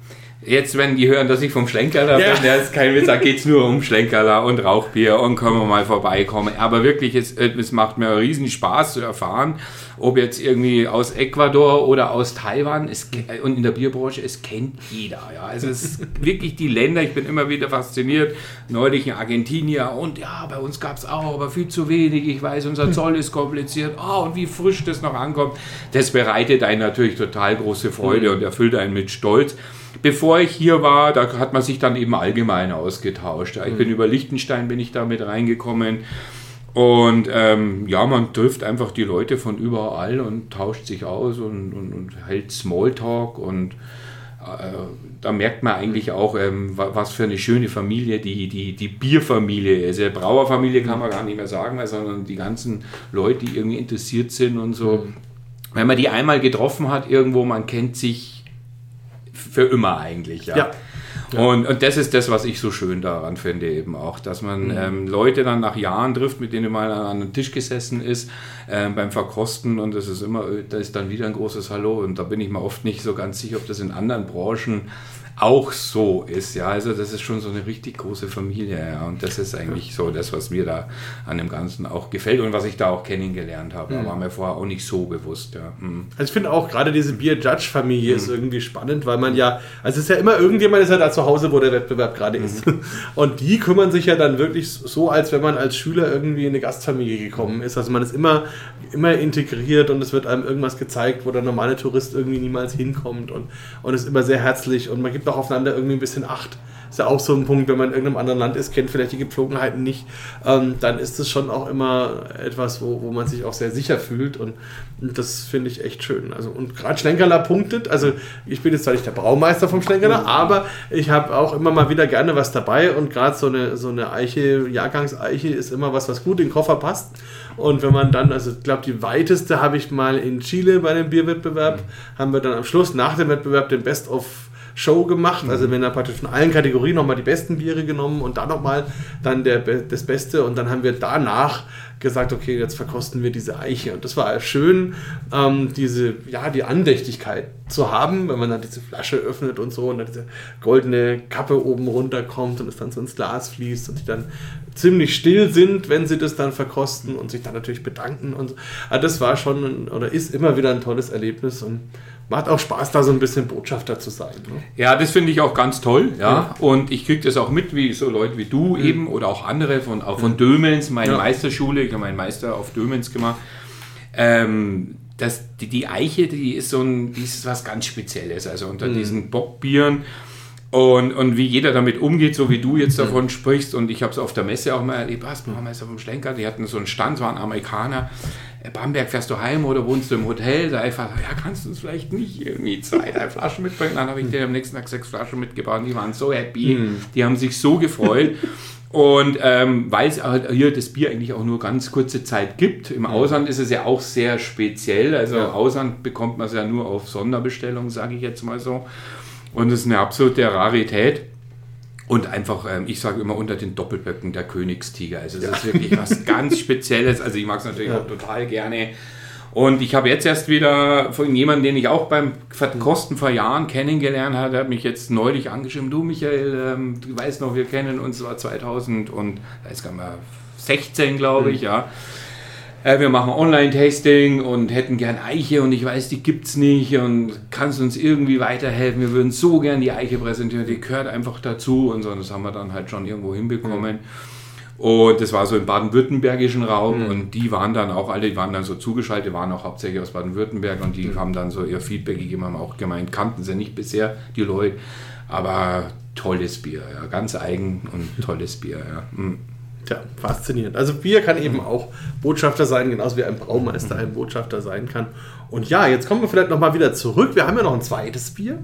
jetzt wenn die hören, dass ich vom Schlenkerler Ja. bin, ja, ist kein Witz, da geht es nur um Schlenkerler und Rauchbier und können wir mal vorbeikommen. Aber wirklich, es, es macht mir riesen Spaß zu erfahren, ob jetzt irgendwie aus Ecuador oder aus Taiwan es, und in der Bierbranche, es kennt jeder. Ja. Also es ist <laughs> wirklich die Länder, ich bin immer wieder fasziniert, neulich in Argentinier und ja, bei uns gab es auch, aber viel zu wenig, ich weiß, unser Zoll ist kompliziert, oh, und wie frisch das noch ankommt, das bereitet einen natürlich total große Freude und erfüllt einen mit Stolz. Bevor ich hier war, da hat man sich dann eben allgemein ausgetauscht. Ich bin über Liechtenstein bin ich da mit reingekommen. Und ähm, ja, man trifft einfach die Leute von überall und tauscht sich aus und, und, und hält Smalltalk und äh, da merkt man eigentlich auch, ähm, wa- was für eine schöne Familie die, die, die Bierfamilie ist. Brauerfamilie kann man gar nicht mehr sagen, sondern die ganzen Leute, die irgendwie interessiert sind und so. Wenn man die einmal getroffen hat irgendwo, man kennt sich für immer eigentlich. Ja. Ja. Und, und das ist das, was ich so schön daran finde, eben auch, dass man ähm, Leute dann nach Jahren trifft, mit denen man an einem Tisch gesessen ist, ähm, beim Verkosten und das ist immer, da ist dann wieder ein großes Hallo und da bin ich mir oft nicht so ganz sicher, ob das in anderen Branchen auch so ist. Ja, also das ist schon so eine richtig große Familie. Ja, und das ist eigentlich so das, was mir da an dem Ganzen auch gefällt und was ich da auch kennengelernt habe. Mhm. war mir vorher auch nicht so bewusst. Ja. Mhm. Also ich finde auch gerade diese Bier-Judge-Familie mhm. ist irgendwie spannend, weil man ja, also es ist ja immer irgendjemand ist ja da zu Hause, wo der Wettbewerb gerade ist. Mhm. <laughs> Und die kümmern sich ja dann wirklich so, als wenn man als Schüler irgendwie in eine Gastfamilie gekommen ist. Also man ist immer, immer integriert und es wird einem irgendwas gezeigt, wo der normale Tourist irgendwie niemals hinkommt und, und ist immer sehr herzlich und man gibt auch aufeinander irgendwie ein bisschen Acht. Ist ja auch so ein Punkt, wenn man in irgendeinem anderen Land ist, kennt vielleicht die Gepflogenheiten nicht, ähm, dann ist es schon auch immer etwas, wo, wo man sich auch sehr sicher fühlt und, und das finde ich echt schön. Also und gerade Schlenkerler punktet, also ich bin jetzt zwar nicht der Braumeister vom Schlenkerler, mhm. aber ich habe auch immer mal wieder gerne was dabei und gerade so eine, so eine Eiche, Jahrgangseiche ist immer was, was gut in den Koffer passt. Und wenn man dann, also ich glaube, die weiteste habe ich mal in Chile bei dem Bierwettbewerb, mhm. haben wir dann am Schluss nach dem Wettbewerb den Best of Show gemacht. Also wenn er praktisch von allen Kategorien nochmal die besten Biere genommen und dann nochmal dann der, das Beste und dann haben wir danach gesagt, okay, jetzt verkosten wir diese Eiche. Und das war schön, ähm, diese, ja, die Andächtigkeit zu haben, wenn man dann diese Flasche öffnet und so und dann diese goldene Kappe oben runterkommt und es dann so ins Glas fließt und die dann ziemlich still sind, wenn sie das dann verkosten und sich dann natürlich bedanken und so. Also das war schon oder ist immer wieder ein tolles Erlebnis und macht auch Spaß, da so ein bisschen Botschafter zu sein. Ne? Ja, das finde ich auch ganz toll. Ja. Mhm. Und ich kriege das auch mit, wie so Leute wie du mhm. eben oder auch andere von, auch von. Dömens, meine ja. Meisterschule, ich habe meinen Meister auf Dömens gemacht. Ähm, das, die, die Eiche, die ist so ein, die ist was ganz Spezielles. Also unter mhm. diesen Bockbieren und, und wie jeder damit umgeht, so wie du jetzt davon sprichst. Und ich habe es auf der Messe auch mal erlebt, was, Baumeister vom Schlenker, die hatten so einen Stand, waren Amerikaner. Äh, Bamberg, fährst du heim oder wohnst du im Hotel? Da einfach, ja, kannst du uns vielleicht nicht irgendwie zwei, drei Flaschen mitbringen? Dann habe ich dir am nächsten Tag sechs Flaschen mitgebracht. Die waren so happy, mhm. die haben sich so gefreut. Und ähm, weil es halt hier das Bier eigentlich auch nur ganz kurze Zeit gibt. Im Ausland ist es ja auch sehr speziell. Also ja. im Ausland bekommt man es ja nur auf Sonderbestellung, sage ich jetzt mal so. Und es ist eine absolute Rarität. Und einfach, ähm, ich sage immer unter den Doppelböcken der Königstiger. Also es ja. ist wirklich was <laughs> ganz Spezielles. Also ich mag es natürlich ja. auch total gerne. Und ich habe jetzt erst wieder von jemandem, den ich auch beim Verkosten vor Jahren kennengelernt habe, hat mich jetzt neulich angeschrieben, du Michael, ähm, du weißt noch, wir kennen uns, war 2000 und da ist gar mal 16, glaube ich, mhm. ja äh, wir machen Online-Tasting und hätten gern Eiche und ich weiß, die gibt es nicht und kannst uns irgendwie weiterhelfen. Wir würden so gern die Eiche präsentieren, die gehört einfach dazu und so. das haben wir dann halt schon irgendwo hinbekommen. Mhm. Und das war so im baden-württembergischen Raum mhm. und die waren dann auch alle, die waren dann so zugeschaltet, waren auch hauptsächlich aus Baden-Württemberg und die mhm. haben dann so ihr Feedback gegeben, haben auch gemeint, kannten sie nicht bisher, die Leute, aber tolles Bier, ja, ganz eigen und tolles Bier, ja. Mhm. Tja, faszinierend. Also Bier kann eben auch Botschafter sein, genauso wie ein Braumeister ein Botschafter sein kann. Und ja, jetzt kommen wir vielleicht nochmal wieder zurück. Wir haben ja noch ein zweites Bier.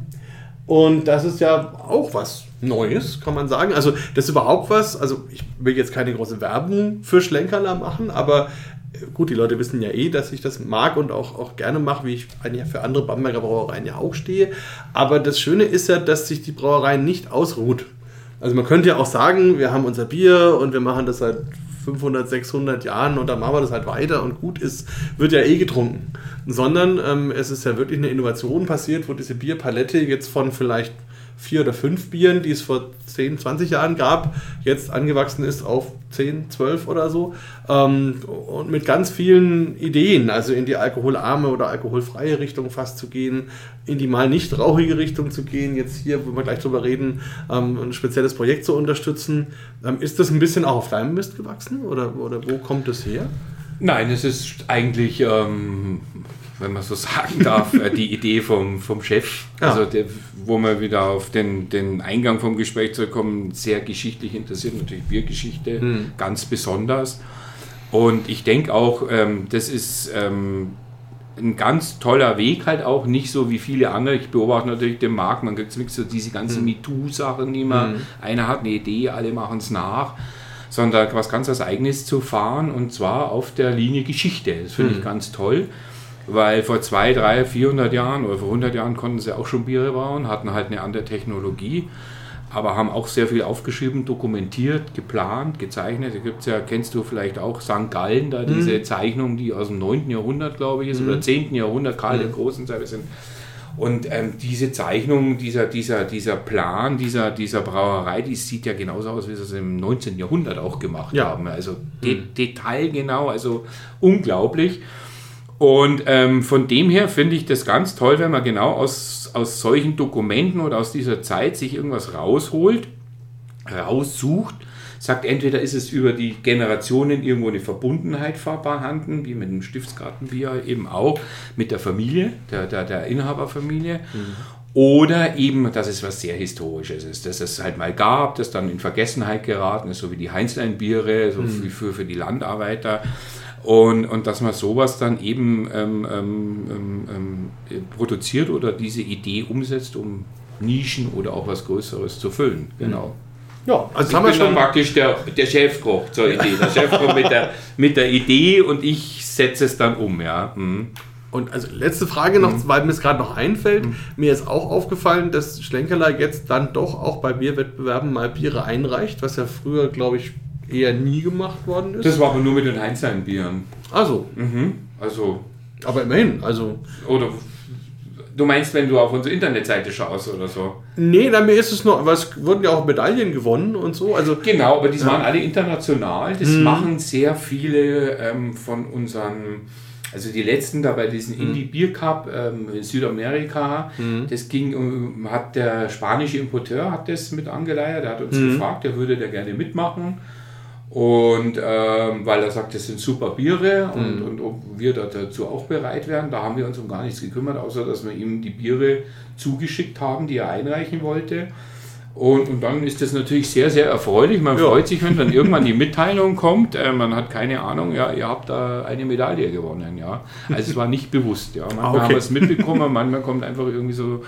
Und das ist ja auch was Neues, kann man sagen. Also das ist überhaupt was, also ich will jetzt keine große Werbung für Schlenkerler machen, aber äh, gut, die Leute wissen ja eh, dass ich das mag und auch, auch gerne mache, wie ich für andere Bamberger Brauereien ja auch stehe. Aber das Schöne ist ja, dass sich die Brauerei nicht ausruht. Also man könnte ja auch sagen, wir haben unser Bier und wir machen das seit 500, 600 Jahren und dann machen wir das halt weiter und gut ist, wird ja eh getrunken. Sondern ähm, es ist ja wirklich eine Innovation passiert, wo diese Bierpalette jetzt von vielleicht vier oder fünf Bieren, die es vor 10, 20 Jahren gab, jetzt angewachsen ist auf 10, 12 oder so. Ähm, und mit ganz vielen Ideen, also in die alkoholarme oder alkoholfreie Richtung fast zu gehen, in die mal nicht rauchige Richtung zu gehen, jetzt hier, wo wir gleich drüber reden, ähm, ein spezielles Projekt zu unterstützen. Ähm, ist das ein bisschen auch auf deinem Mist gewachsen oder, oder wo kommt es her? Nein, es ist eigentlich ähm, wenn man so sagen darf, äh, die Idee vom, vom Chef. Ja. Also der, wo wir wieder auf den, den Eingang vom Gespräch zurückkommen, sehr geschichtlich interessiert, natürlich Biergeschichte hm. ganz besonders. Und ich denke auch, ähm, das ist ähm, ein ganz toller Weg halt auch, nicht so wie viele andere. Ich beobachte natürlich den Markt, man kriegt so diese ganzen hm. MeToo-Sachen, die man, hm. einer hat eine Idee, alle machen es nach sondern was ganz was Eigenes zu fahren und zwar auf der Linie Geschichte. Das finde ich hm. ganz toll. Weil vor 2, 3, 400 Jahren oder vor 100 Jahren konnten sie auch schon Biere bauen, hatten halt eine andere Technologie, aber haben auch sehr viel aufgeschrieben, dokumentiert, geplant, gezeichnet. Da gibt es ja, kennst du vielleicht auch St. Gallen, da diese mhm. Zeichnung, die aus dem 9. Jahrhundert, glaube ich, ist, mhm. oder 10. Jahrhundert, Karl mhm. der Großen, sind. Und ähm, diese Zeichnung, dieser, dieser, dieser Plan dieser, dieser Brauerei, die sieht ja genauso aus, wie sie es im 19. Jahrhundert auch gemacht Ja. haben. Also de detailgenau, also unglaublich. Und ähm, von dem her finde ich das ganz toll, wenn man genau aus, aus solchen Dokumenten oder aus dieser Zeit sich irgendwas rausholt, raussucht, sagt, entweder ist es über die Generationen irgendwo eine Verbundenheit vorhanden, wie mit dem Stiftsgartenbier eben auch, mit der Familie, der, der, der Inhaberfamilie. Oder eben, dass es was sehr Historisches ist, dass es halt mal gab, das dann in Vergessenheit geraten ist, so wie die Heinzleinbiere, so wie für, für die Landarbeiter. Und, und dass man sowas dann eben ähm, ähm, ähm, ähm, produziert oder diese Idee umsetzt, um Nischen oder auch was Größeres zu füllen. Genau. Ja, also Ich haben wir bin dann schon. praktisch der, der Chefkoch zur Idee. Der Chefkoch mit der, mit der Idee und ich setze es dann um, ja. Mhm. Und also letzte Frage noch, weil mir es gerade noch einfällt. Mir ist auch aufgefallen, dass Schlenkerler jetzt dann doch auch bei Bierwettbewerben mal Biere einreicht, was ja früher, glaube ich, eher nie gemacht worden ist. Das war aber nur mit den Heinzlein-Bieren. also, Mhm. Also, aber immerhin, also. oder du meinst, wenn du auf unsere Internetseite schaust oder so? Nee, na, mir ist es nur, was wurden ja auch Medaillen gewonnen und so. Also, Genau, aber die waren alle international. Das machen sehr viele ähm, von unseren, also die letzten da bei diesem Indie Beer Cup ähm, in Südamerika, das ging, um- hat der spanische Importeur hat das mit angeleiert, der hat uns gefragt, der würde da gerne mitmachen. Und ähm, weil er sagt, das sind super Biere und, und ob wir da dazu auch bereit wären, da haben wir uns um gar nichts gekümmert, außer dass wir ihm die Biere zugeschickt haben, die er einreichen wollte. Und, und dann ist das natürlich sehr, sehr erfreulich. Man Ja. freut sich, wenn dann irgendwann die Mitteilung kommt. Äh, man hat keine Ahnung, ja, ihr habt da eine Medaille gewonnen. Ja. Also es war nicht bewusst. Ja. Manchmal Ah, okay. haben wir es mitbekommen, manchmal kommt einfach irgendwie so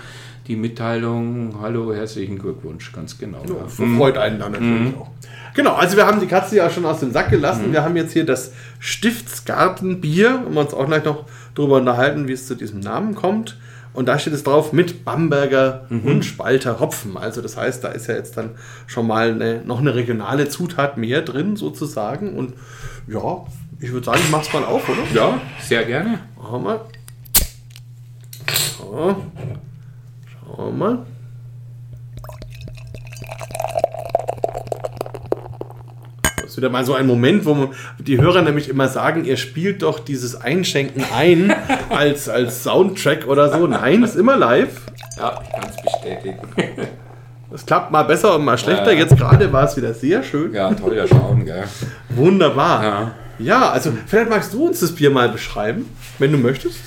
die Mitteilung, hallo, herzlichen Glückwunsch, ganz genau. Ja. freut einen dann natürlich auch. Genau, also wir haben die Katze ja schon aus dem Sack gelassen. Wir haben jetzt hier das Stiftsgartenbier, um uns auch gleich noch darüber unterhalten, wie es zu diesem Namen kommt. Und da steht es drauf mit Bamberger und Spalter Hopfen. Also das heißt, da ist ja jetzt dann schon mal eine, noch eine regionale Zutat mehr drin sozusagen. Und ja, ich würde sagen, ich mach's mal auf, oder? ja, sehr gerne. Machen wir mal. So. Schauen wir mal. Ist wieder mal so ein Moment, wo man, die Hörer nämlich immer sagen, ihr spielt doch dieses Einschenken ein <laughs> als, als Soundtrack oder so. Nein, ist immer live. Ja, ich kann es bestätigen. <laughs> Das klappt mal besser und mal schlechter. Ja. Jetzt gerade war es wieder sehr schön. Ja, toller Schaum, gell. Wunderbar. Ja. Ja, also vielleicht magst du uns das Bier mal beschreiben, wenn du möchtest.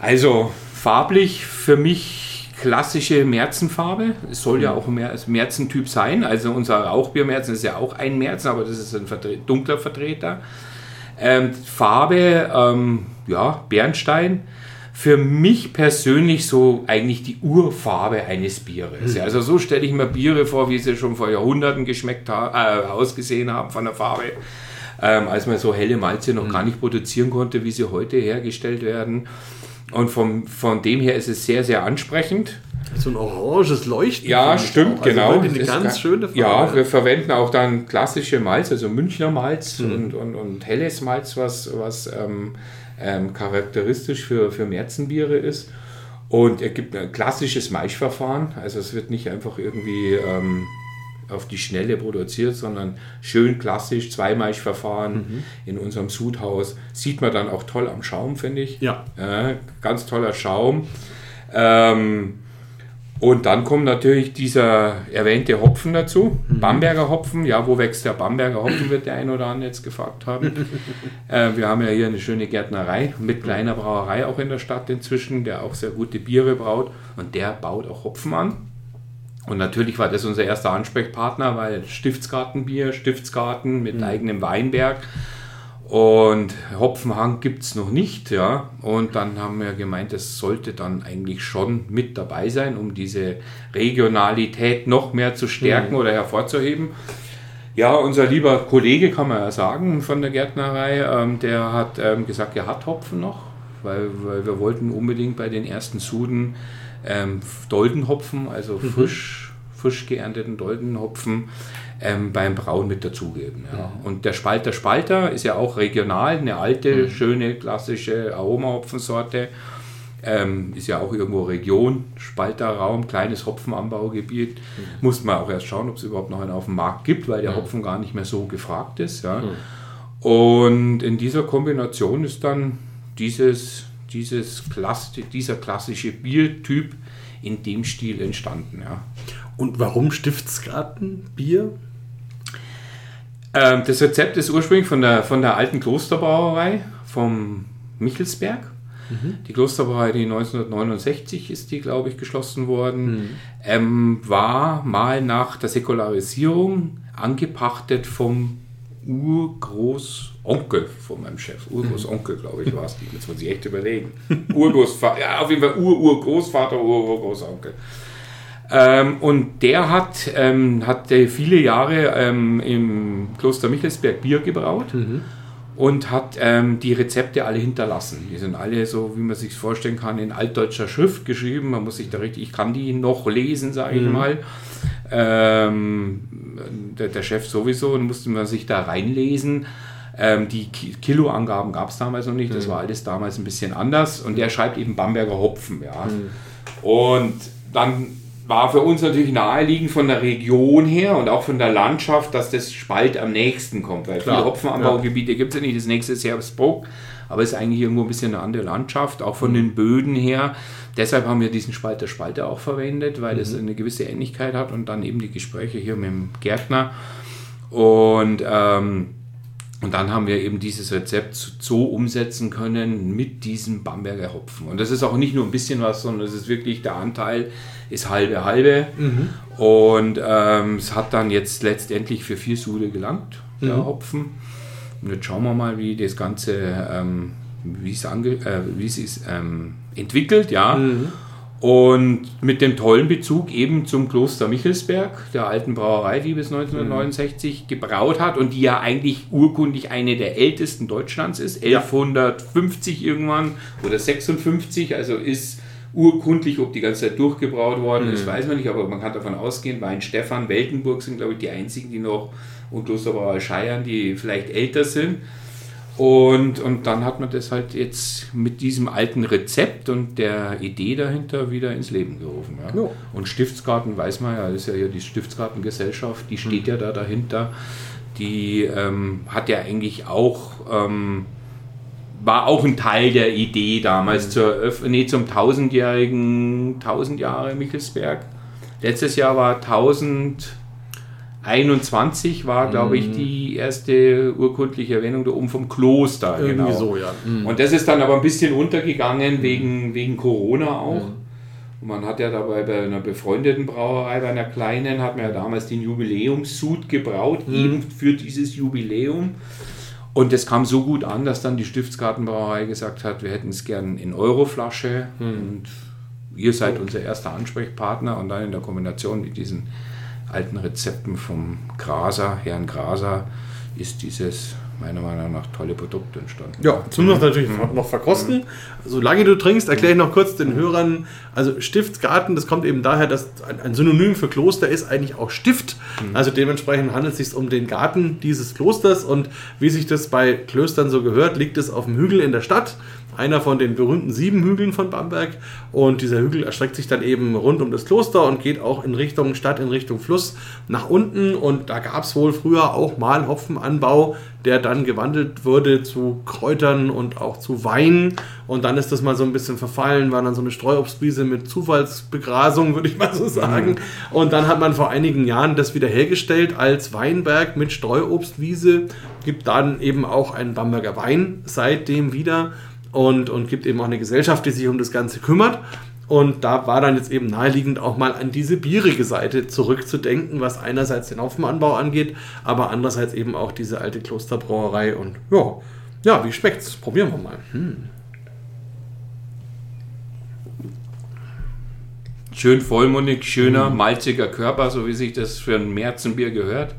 Also farblich für mich klassische Märzenfarbe. Es soll ja auch ein Mer- Märzentyp sein. Also unser Rauchbiermärzen ist ja auch ein Märzen, aber das ist ein dunkler Vertreter. Ähm, Farbe, ähm, ja, Bernstein. Für mich persönlich so eigentlich die Urfarbe eines Bieres. Ja, also so stelle ich mir Biere vor, wie sie schon vor Jahrhunderten geschmeckt haben, äh, ausgesehen haben von der Farbe. Ähm, als man so helle Malze noch gar nicht produzieren konnte, wie sie heute hergestellt werden. Und vom, von dem her ist es sehr, sehr ansprechend. So ein oranges Leuchten. Ja, stimmt. Also genau. Eine Das ganz ist schöne Farbe. Ja, wir verwenden auch dann klassische Malz, also Münchner Malz Mhm. und, und, und helles Malz, was, was ähm, ähm, charakteristisch für, für Märzenbiere ist. Und es gibt ein klassisches Maischverfahren, also es wird nicht einfach irgendwie ähm, auf die Schnelle produziert, sondern schön klassisch, Zweimaischverfahren Mhm. in unserem Sudhaus. Sieht man dann auch toll am Schaum, finde ich. Ja. Äh, ganz toller Schaum. Ähm, und dann kommt natürlich dieser erwähnte Hopfen dazu. Bamberger Hopfen. Ja, wo wächst der Bamberger Hopfen, wird der ein oder andere jetzt gefragt haben. <laughs> äh, wir haben ja hier eine schöne Gärtnerei mit kleiner Brauerei auch in der Stadt inzwischen, der auch sehr gute Biere braut. Und der baut auch Hopfen an. Und natürlich war das unser erster Ansprechpartner, weil Stiftsgartenbier, Stiftsgarten mit eigenem Weinberg. Und Hopfenhang gibt es noch nicht, ja. Und dann haben wir gemeint, es sollte dann eigentlich schon mit dabei sein, um diese Regionalität noch mehr zu stärken oder hervorzuheben. Ja, unser lieber Kollege, kann man ja sagen, von der Gärtnerei, ähm, der hat ähm, gesagt, er hat Hopfen noch, weil, weil wir wollten unbedingt bei den ersten Suden ähm, Doldenhopfen, also frisch, frisch geernteten Doldenhopfen, ähm, beim Brauen mit dazugeben. Ja. Und der Spalter Spalter ist ja auch regional, eine alte, schöne, klassische Aromahopfensorte. Ähm, ist ja auch irgendwo Region, Spalterraum, kleines Hopfenanbaugebiet. Mhm. Muss man auch erst schauen, ob es überhaupt noch einen auf dem Markt gibt, weil der mhm. Hopfen gar nicht mehr so gefragt ist. Ja. Mhm. Und in dieser Kombination ist dann dieses, dieses Klass, dieser klassische Biertyp in dem Stil entstanden. Ja. Und warum Stiftsgartenbier? Ähm, das Rezept ist ursprünglich von der, von der alten Klosterbrauerei vom Michelsberg. Mhm. Die Klosterbrauerei, die 1969 ist die, glaube ich, geschlossen worden, mhm. ähm, war mal nach der Säkularisierung angepachtet vom Urgroßonkel von meinem Chef. Urgroßonkel, glaube ich, war es. Jetzt muss ich echt überlegen. Urgroßvater, ja, auf jeden Fall Ur-Urgroßvater, Urgroßonkel. Ähm, und der hat, ähm, hat viele Jahre ähm, im Kloster Michelsberg Bier gebraut. Mhm und hat ähm, die Rezepte alle hinterlassen. Die sind alle so, wie man sich vorstellen kann, in altdeutscher Schrift geschrieben. Man muss sich da richtig, ich kann die noch lesen, sage ich mhm. mal. Ähm, der, der, Chef sowieso, und musste man sich da reinlesen. Ähm, die Kiloangaben gab es damals noch nicht, das mhm. war alles damals ein bisschen anders. Und der schreibt eben Bamberger Hopfen. Ja. Mhm. Und dann war für uns natürlich naheliegend von der Region her und auch von der Landschaft, dass das Spalt am nächsten kommt, weil Klar, viele Hopfenanbaugebiete ja. gibt es ja nicht. Das nächste ist Herbstbruck, aber es ist eigentlich irgendwo ein bisschen eine andere Landschaft, auch von mhm. den Böden her. Deshalb haben wir diesen Spalt der Spalte auch verwendet, weil es mhm. eine gewisse Ähnlichkeit hat und dann eben die Gespräche hier mit dem Gärtner. Und ähm, und dann haben wir eben dieses Rezept so umsetzen können mit diesem Bamberger Hopfen. Und das ist auch nicht nur ein bisschen was, sondern es ist wirklich der Anteil ist halbe halbe. Mhm. Und ähm, es hat dann jetzt letztendlich für vier Sule gelangt, der mhm. Hopfen. Und jetzt schauen wir mal, wie das Ganze, ähm, wie es, ange äh, wie es ist, ähm, entwickelt, ja. Mhm. Und mit dem tollen Bezug eben zum Kloster Michelsberg, der alten Brauerei, die bis 1969 mhm. gebraut hat und die ja eigentlich urkundlich eine der ältesten Deutschlands ist, 1150 ja. irgendwann oder 56, also ist urkundlich, ob die ganze Zeit durchgebraut worden ist, mhm. weiß man nicht, aber man kann davon ausgehen, Wein Stefan, Weltenburg sind, glaube ich, die einzigen, die noch, und Klosterbrauer Scheiern, die vielleicht älter sind. Und, und dann hat man das halt jetzt mit diesem alten Rezept und der Idee dahinter wieder ins Leben gerufen. Ja. Ja. Und Stiftsgarten weiß man ja, ist ja hier die Stiftsgartengesellschaft, die steht ja da dahinter. Die ähm, hat ja eigentlich auch ähm, war auch ein Teil der Idee damals mhm. zur nee, zum tausendjährigen, tausend Jahre Michelsberg. Letztes Jahr war 1021 war, glaube ich, mhm. die erste urkundliche Erwähnung da oben vom Kloster. Irgendwie genau. so, ja. Mhm. Und das ist dann aber ein bisschen untergegangen mhm. wegen, wegen Corona auch. Mhm. Und man hat ja dabei bei einer befreundeten Brauerei, bei einer kleinen, hat man ja damals den Jubiläumssud gebraut, mhm. eben für dieses Jubiläum. Und das kam so gut an, dass dann die Stiftsgartenbrauerei gesagt hat, wir hätten es gern in Euroflasche hm. und ihr seid unser erster Ansprechpartner und dann in der Kombination mit diesen alten Rezepten vom Graser, Herrn Graser, ist dieses meiner Meinung nach tolle Produkte entstanden. Ja, zum noch natürlich mhm. noch verkosten. Mhm. Solange du trinkst, erkläre ich noch kurz den Hörern, also Stiftsgarten, das kommt eben daher, dass ein Synonym für Kloster ist eigentlich auch Stift. Mhm. Also dementsprechend handelt es sich um den Garten dieses Klosters und wie sich das bei Klöstern so gehört, liegt es auf dem Hügel in der Stadt einer von den berühmten sieben Hügeln von Bamberg. Und dieser Hügel erstreckt sich dann eben rund um das Kloster und geht auch in Richtung Stadt, in Richtung Fluss nach unten. Und da gab es wohl früher auch mal Hopfenanbau, der dann gewandelt wurde zu Kräutern und auch zu Wein. Und dann ist das mal so ein bisschen verfallen, war dann so eine Streuobstwiese mit Zufallsbegrasung, würde ich mal so sagen. Mhm. Und dann hat man vor einigen Jahren das wieder hergestellt als Weinberg mit Streuobstwiese. Gibt dann eben auch einen Bamberger Wein seitdem wieder und, und gibt eben auch eine Gesellschaft, die sich um das Ganze kümmert. Und da war dann jetzt eben naheliegend auch mal an diese bierige Seite zurückzudenken, was einerseits den Hopfenanbau angeht, aber andererseits eben auch diese alte Klosterbrauerei. Und ja, ja, wie schmeckt's? Probieren wir mal. Hm. Schön vollmundig, schöner, hm. malziger Körper, so wie sich das für ein Märzenbier gehört.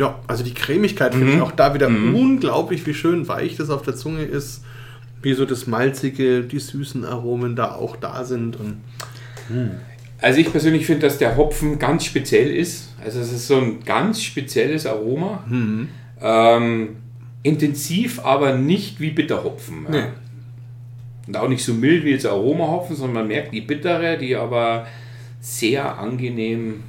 Ja, also die Cremigkeit finde ich mhm. auch da wieder mhm. unglaublich, wie schön weich das auf der Zunge ist. Wie so das Malzige, die süßen Aromen da auch da sind. Und, hm. Also ich persönlich finde, dass der Hopfen ganz speziell ist. Also es ist so ein ganz spezielles Aroma. Mhm. Ähm, intensiv, aber nicht wie Bitterhopfen. Nee. Und auch nicht so mild wie jetzt Aromahopfen, sondern man merkt die bittere, die aber sehr angenehm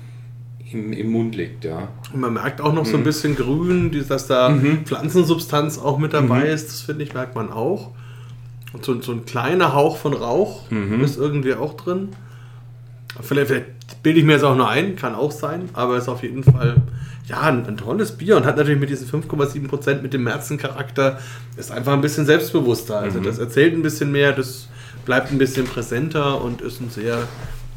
im, im Mund liegt, ja. Und man merkt auch noch so ein bisschen grün, dass da Pflanzensubstanz auch mit dabei ist. Das finde ich, merkt man auch. Und so, so ein kleiner Hauch von Rauch ist irgendwie auch drin. Vielleicht, vielleicht bilde ich mir jetzt auch nur ein, kann auch sein, aber ist auf jeden Fall ja, ein, ein tolles Bier und hat natürlich mit diesen 5,7% mit dem Märzencharakter ist einfach ein bisschen selbstbewusster. Also das erzählt ein bisschen mehr, das bleibt ein bisschen präsenter und ist ein sehr,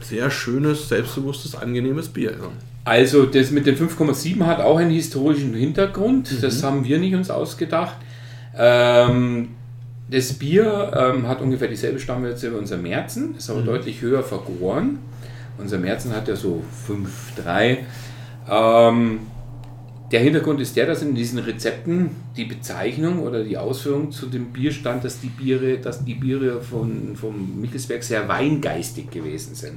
sehr schönes, selbstbewusstes, angenehmes Bier. Ja. Also das mit den 5,7 hat auch einen historischen Hintergrund. Das haben wir nicht uns ausgedacht. Ähm, das Bier ähm, hat ungefähr dieselbe Stammwürze wie unser Märzen, ist aber deutlich höher vergoren. Unser Märzen hat ja so 5,3. Ähm, der Hintergrund ist der, dass in diesen Rezepten die Bezeichnung oder die Ausführung zu dem Bier stand, dass die Biere, dass die Biere von, vom Mittelsberg sehr weingeistig gewesen sind.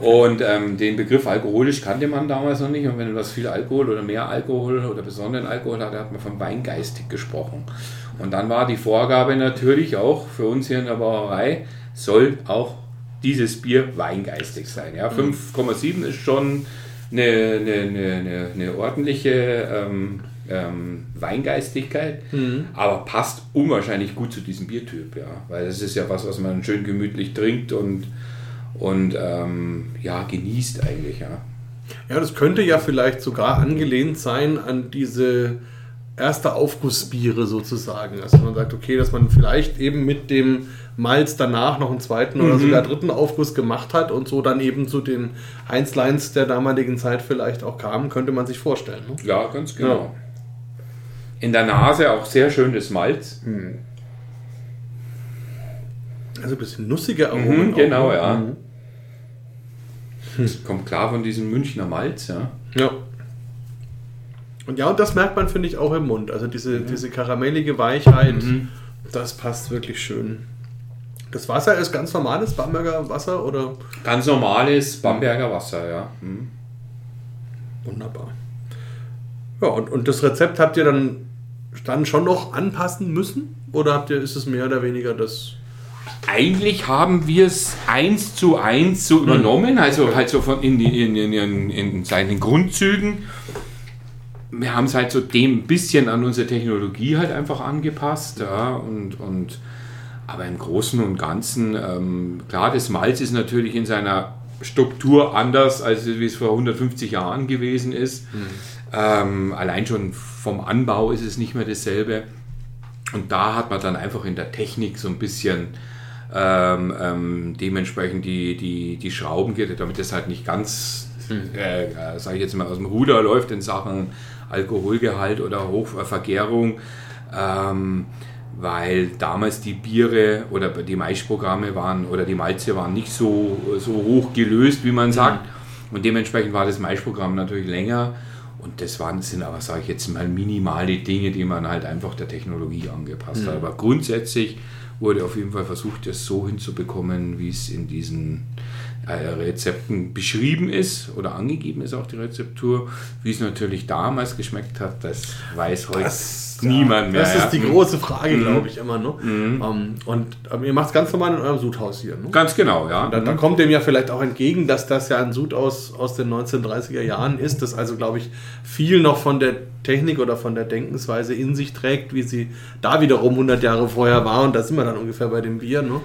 Und ähm, den Begriff alkoholisch kannte man damals noch nicht. Und wenn etwas viel Alkohol oder mehr Alkohol oder besonderen Alkohol hatte, hat man von weingeistig gesprochen. Und dann war die Vorgabe natürlich auch für uns hier in der Brauerei, soll auch dieses Bier weingeistig sein. Ja, 5,7 ist schon eine, eine, eine, eine, ordentliche ähm, ähm, Weingeistigkeit, aber passt unwahrscheinlich gut zu diesem Biertyp, ja, weil es ist ja was, was man schön gemütlich trinkt und, und ähm, ja, genießt eigentlich, ja. Ja, das könnte ja vielleicht sogar angelehnt sein an diese erste Aufgussbiere sozusagen. Also man sagt, okay, dass man vielleicht eben mit dem Malz danach noch einen zweiten oder sogar dritten Aufguss gemacht hat und so dann eben zu den Heinzleins der damaligen Zeit vielleicht auch kam, könnte man sich vorstellen. Ne? Ja, ganz genau. In der Nase auch sehr schön das Malz. Also ein bisschen nussige Aromen. Mhm, genau, auch, ne? ja. Mhm. Das kommt klar von diesem Münchner Malz, ja. Ja. Und ja, und das merkt man, finde ich, auch im Mund. Also diese, diese karamellige Weichheit, das passt wirklich schön. Das Wasser ist ganz normales Bamberger Wasser oder Ganz normales Bamberger Wasser, ja. Mhm. wunderbar. Ja, und, und das Rezept habt ihr dann, dann schon noch anpassen müssen? Oder habt ihr, ist es mehr oder weniger das. Eigentlich haben wir es eins zu eins so übernommen, also halt so von in, die, in, in, in, in seinen Grundzügen. Wir haben es halt so dem bisschen an unsere Technologie halt einfach angepasst, ja, und, und aber im Großen und Ganzen, ähm, klar, das Malz ist natürlich in seiner Struktur anders, als wie es vor 150 Jahren gewesen ist. Ähm, allein schon vom Anbau ist es nicht mehr dasselbe. Und da hat man dann einfach in der Technik so ein bisschen ähm, ähm, dementsprechend die, die, die Schrauben geht, damit das halt nicht ganz, äh, sage ich jetzt mal, aus dem Ruder läuft in Sachen Alkoholgehalt oder Hochvergärung. Ähm, weil damals die Biere oder die Maisprogramme waren oder die Malze waren nicht so, so hoch gelöst, wie man sagt. Und dementsprechend war das Maisprogramm natürlich länger. Und das waren, sind aber, sage ich jetzt mal, minimale Dinge, die man halt einfach der Technologie angepasst hat. Aber grundsätzlich wurde auf jeden Fall versucht, das so hinzubekommen, wie es in diesen Rezepten beschrieben ist oder angegeben ist, auch die Rezeptur. Wie es natürlich damals geschmeckt hat, das weiß heute niemand mehr. Das ja. ist die große Frage, glaube ich, immer. Ne? Ähm, und ähm, ihr macht es ganz normal in eurem Sudhaus hier. Ne? Ganz genau, ja. Da, da kommt dem ja vielleicht auch entgegen, dass das ja ein Sud aus, aus den 1930er Jahren ist, das also, glaube ich, viel noch von der Technik oder von der Denkensweise in sich trägt, wie sie da wiederum 100 Jahre vorher war. Und da sind wir dann ungefähr bei dem Bier. Ne?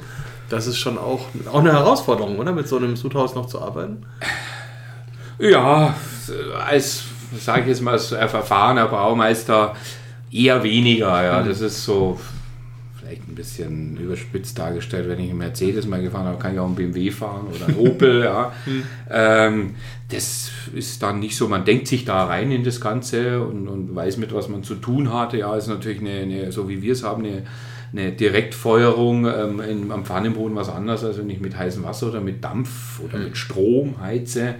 Das ist schon auch, auch eine Herausforderung, oder? Mit so einem Sudhaus noch zu arbeiten. Ja, als, sage ich jetzt mal, als erfahrener Baumeister eher weniger. Ja, das ist so vielleicht ein bisschen überspitzt dargestellt. Wenn ich einen Mercedes mal gefahren habe, kann ich auch einen BMW fahren oder einen Opel. ja. <laughs> ähm, das ist dann nicht so, man denkt sich da rein in das Ganze und, und weiß mit, was man zu tun hatte. Ja, ist natürlich eine, eine so wie wir es haben, eine, eine Direktfeuerung ähm, in, am Pfannenboden was anderes, als wenn ich mit heißem Wasser oder mit Dampf oder mit Strom heize.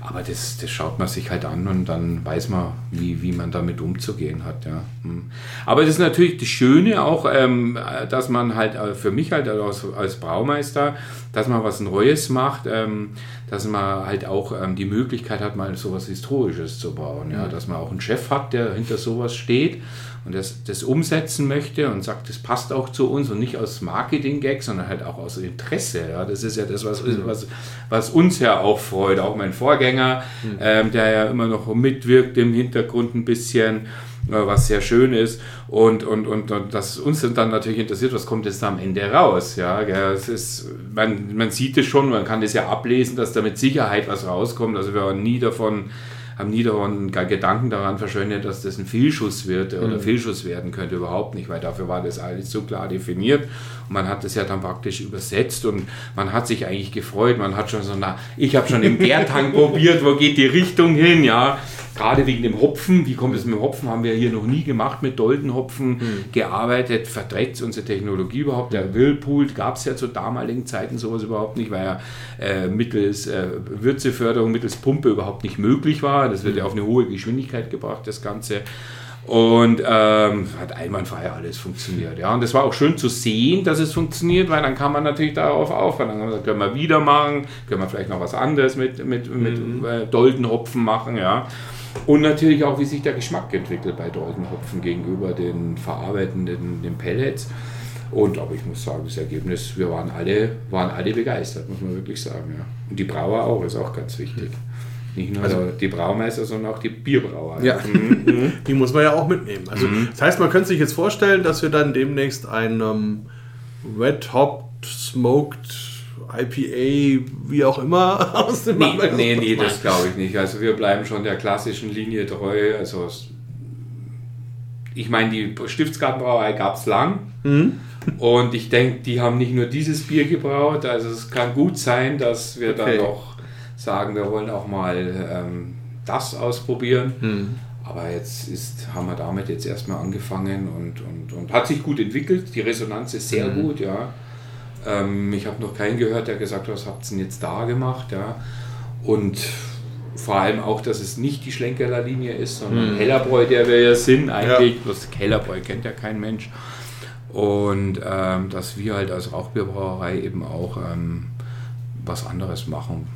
Aber das, das schaut man sich halt an und dann weiß man, wie, wie man damit umzugehen hat. Ja. Hm. Aber das ist natürlich das Schöne auch, ähm, dass man halt äh, für mich halt als, als Braumeister dass man was Neues macht, ähm, dass man halt auch ähm, die Möglichkeit hat, mal sowas Historisches zu bauen. Ja? Dass man auch einen Chef hat, der hinter sowas steht und das, das umsetzen möchte und sagt, das passt auch zu uns und nicht aus Marketing-Gag, sondern halt auch aus Interesse. Ja? Das ist ja das, was, was, was uns ja auch freut. Auch mein Vorgänger, ähm, der ja immer noch mitwirkt im Hintergrund ein bisschen was sehr schön ist und, und, und, und das uns dann natürlich interessiert, was kommt jetzt am Ende raus. Ja, es ist, man, man sieht es schon, man kann das ja ablesen, dass da mit Sicherheit was rauskommt. Also wir waren nie davon haben nie davon gar Gedanken daran verschwendet, dass das ein Fehlschuss wird oder mhm. Fehlschuss werden könnte. Überhaupt nicht, weil dafür war das alles so klar definiert. Und man hat das ja dann praktisch übersetzt und man hat sich eigentlich gefreut. Man hat schon so, na, ich habe schon im Gärtang <laughs> probiert, wo geht die Richtung hin, ja. Gerade wegen dem Hopfen, wie kommt es mit dem Hopfen, haben wir hier noch nie gemacht, mit Doldenhopfen mhm. gearbeitet, verträgt unsere Technologie überhaupt. Der Whirlpool gab es ja zu damaligen Zeiten sowas überhaupt nicht, weil ja äh, mittels äh, Würzeförderung, mittels Pumpe überhaupt nicht möglich war. Das wird ja auf eine hohe Geschwindigkeit gebracht, das Ganze. Und ähm, hat einwandfrei alles funktioniert. Ja. Und das war auch schön zu sehen, dass es funktioniert, weil dann kann man natürlich darauf aufhören. Dann gesagt, können wir wieder machen, können wir vielleicht noch was anderes mit, mit, mit mhm. äh, Doldenhopfen machen. Ja. Und natürlich auch, wie sich der Geschmack entwickelt bei Doldenhopfen gegenüber den verarbeitenden den Pellets. Und aber ich muss sagen, das Ergebnis, wir waren alle, waren alle begeistert, muss man wirklich sagen. Ja. Und die Brauer auch, ist auch ganz wichtig. Nicht nur also, die Braumeister, sondern auch die Bierbrauer. Ja, mhm. mhm. die muss man ja auch mitnehmen. Also, mhm. Das heißt, man könnte sich jetzt vorstellen, dass wir dann demnächst ein um, Red Hop Smoked IPA, wie auch immer, <laughs> aus dem Nee, nee, nee das glaube ich nicht. Also wir bleiben schon der klassischen Linie treu. Also ich meine, die Stiftsgartenbrauerei gab es lang. Mhm. Und ich denke, die haben nicht nur dieses Bier gebraut. Also es kann gut sein, dass wir okay. dann noch sagen, wir wollen auch mal ähm, das ausprobieren. Mhm. Aber jetzt ist, haben wir damit jetzt erstmal angefangen und, und, und hat sich gut entwickelt. Die Resonanz ist sehr mhm. gut, ja. Ähm, ich habe noch keinen gehört, der gesagt hat, was habt ihr denn jetzt da gemacht? Ja? Und vor allem auch, dass es nicht die Schlenkerler Linie ist, sondern hm. Hellerbräu, der wir ja sind eigentlich. Ja. Das Hellerbräu kennt ja kein Mensch. Und ähm, dass wir halt als Rauchbierbrauerei eben auch ähm, was anderes machen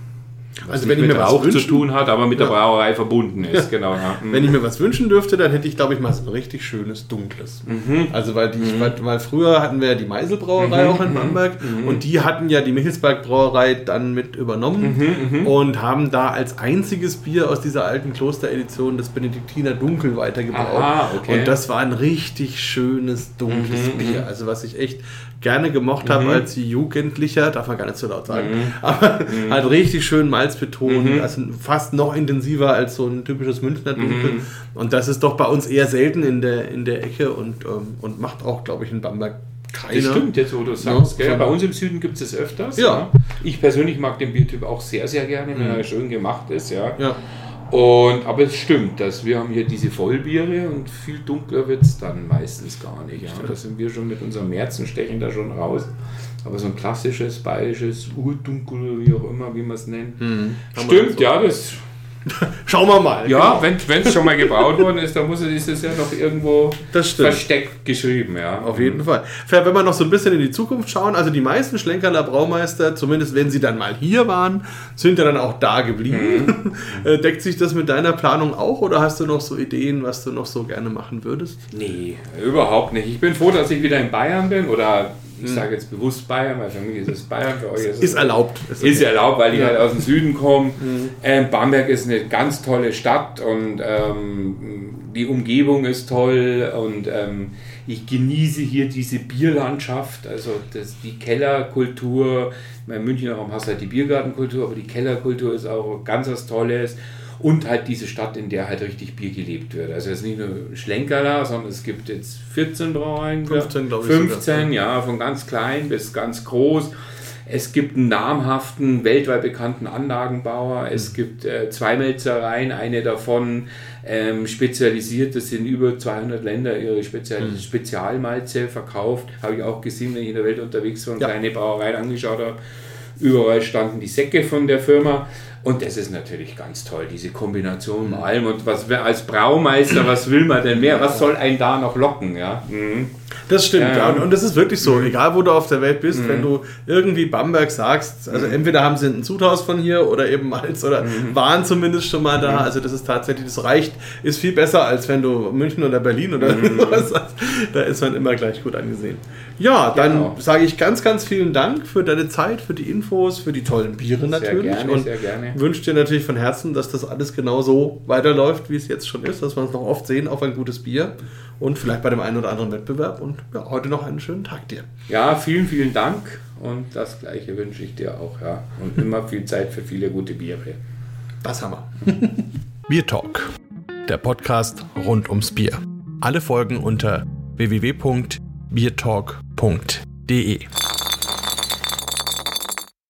also wenn ich mir was wünschen, zu tun hat, aber mit der Brauerei verbunden ist. Genau, ja. <laughs> Wenn ich mir was wünschen dürfte, dann hätte ich, glaube ich, mal so ein richtig schönes dunkles. Mhm. Also weil die, mhm. weil, weil, früher hatten wir ja die Meiselbrauerei mhm. auch in mhm. Bamberg mhm. und die hatten ja die Michelsberg Brauerei dann mit übernommen mhm. und haben da als einziges Bier aus dieser alten Klosteredition das Benediktiner Dunkel weitergebraut. Aha, okay. Und das war ein richtig schönes dunkles Bier. Also was ich echt gerne gemocht habe als Jugendlicher, darf man gar nicht so laut sagen, aber halt richtig schön Malz salzbetont, mhm. also fast noch intensiver als so ein typisches Münchner Dunkel. Mhm. Und das ist doch bei uns eher selten in der, in der Ecke und, ähm, und macht auch, glaube ich, in Bamberg keiner. Das stimmt jetzt, wo du sagst. Ja, bei uns im Süden gibt es öfters. Ja. ja. Ich persönlich mag den Biertyp auch sehr, sehr gerne, wenn mhm. er schön gemacht ist. Ja. ja. Und, aber es stimmt, dass wir haben hier diese Vollbiere und viel dunkler wird es dann meistens gar nicht. Ja. Da sind wir schon mit unserem Märzen stechen da schon raus. Aber so ein klassisches, bayerisches, urdunkel, wie auch immer, wie man es nennt. Mhm. Stimmt, ja, das <laughs> Schauen wir mal. Ja, genau. wenn es schon mal gebaut worden ist, dann muss es, ist es ja noch irgendwo versteckt geschrieben. Ja. Auf jeden Fall. Wenn wir noch so ein bisschen in die Zukunft schauen, also die meisten Schlenkerler Braumeister, zumindest wenn sie dann mal hier waren, sind ja dann auch da geblieben. Mhm. <laughs> Äh, deckt sich das mit deiner Planung auch oder hast du noch so Ideen, was du noch so gerne machen würdest? Nee, überhaupt nicht. Ich bin froh, dass ich wieder in Bayern bin oder ich sage jetzt bewusst Bayern, weil für mich ist es Bayern, für euch ist es. Ist erlaubt. Ist, ist erlaubt, weil ich ja. halt aus dem Süden komme. Mhm. Ähm, Bamberg ist eine ganz tolle Stadt und ähm, die Umgebung ist toll und ähm, ich genieße hier diese Bierlandschaft, also das, die Kellerkultur. In Münchner Raum hast du halt die Biergartenkultur, aber die Kellerkultur ist auch ganz was Tolles und halt diese Stadt, in der halt richtig Bier gelebt wird. Also es ist nicht nur Schlenkerla, sondern es gibt jetzt 14 Brauereien. 15, glaube ich. 15, sogar. ja, von ganz klein bis ganz groß. Es gibt einen namhaften, weltweit bekannten Anlagenbauer. Es mhm. gibt äh, zwei Melzereien, eine davon ähm, spezialisiert, das sind über 200 Länder ihre Spezial mhm. Spezialmalze verkauft. Habe ich auch gesehen, wenn ich in der Welt unterwegs war und ja. kleine Brauereien angeschaut habe. Überall standen die Säcke von der Firma. Und das ist natürlich ganz toll, diese Kombination mit allem. Und was als Braumeister, was will man denn mehr? Was soll einen da noch locken? Ja? Mhm. Das stimmt, Ja, ja. Und, und das ist wirklich so, egal wo du auf der Welt bist, wenn du irgendwie Bamberg sagst, also entweder haben sie ein Zuthaus von hier oder eben Malz oder waren zumindest schon mal da. Also das ist tatsächlich, das reicht, ist viel besser, als wenn du München oder Berlin oder <laughs> was hast. Da ist man immer gleich gut angesehen. Ja, dann Genau. sage ich ganz, ganz vielen Dank für deine Zeit, für die Infos, für die tollen Biere natürlich. gerne, und sehr gerne. wünsche dir natürlich von Herzen, dass das alles genau so weiterläuft, wie es jetzt schon ist, dass wir uns noch oft sehen auf ein gutes Bier und vielleicht bei dem einen oder anderen Wettbewerb. Und ja, heute noch einen schönen Tag dir. Ja, vielen, vielen Dank und das gleiche wünsche ich dir auch, ja. Und immer viel Zeit für viele gute Biere. Das haben wir. <laughs> Bier Talk, der Podcast rund ums Bier. Alle Folgen unter www.biertalk.de.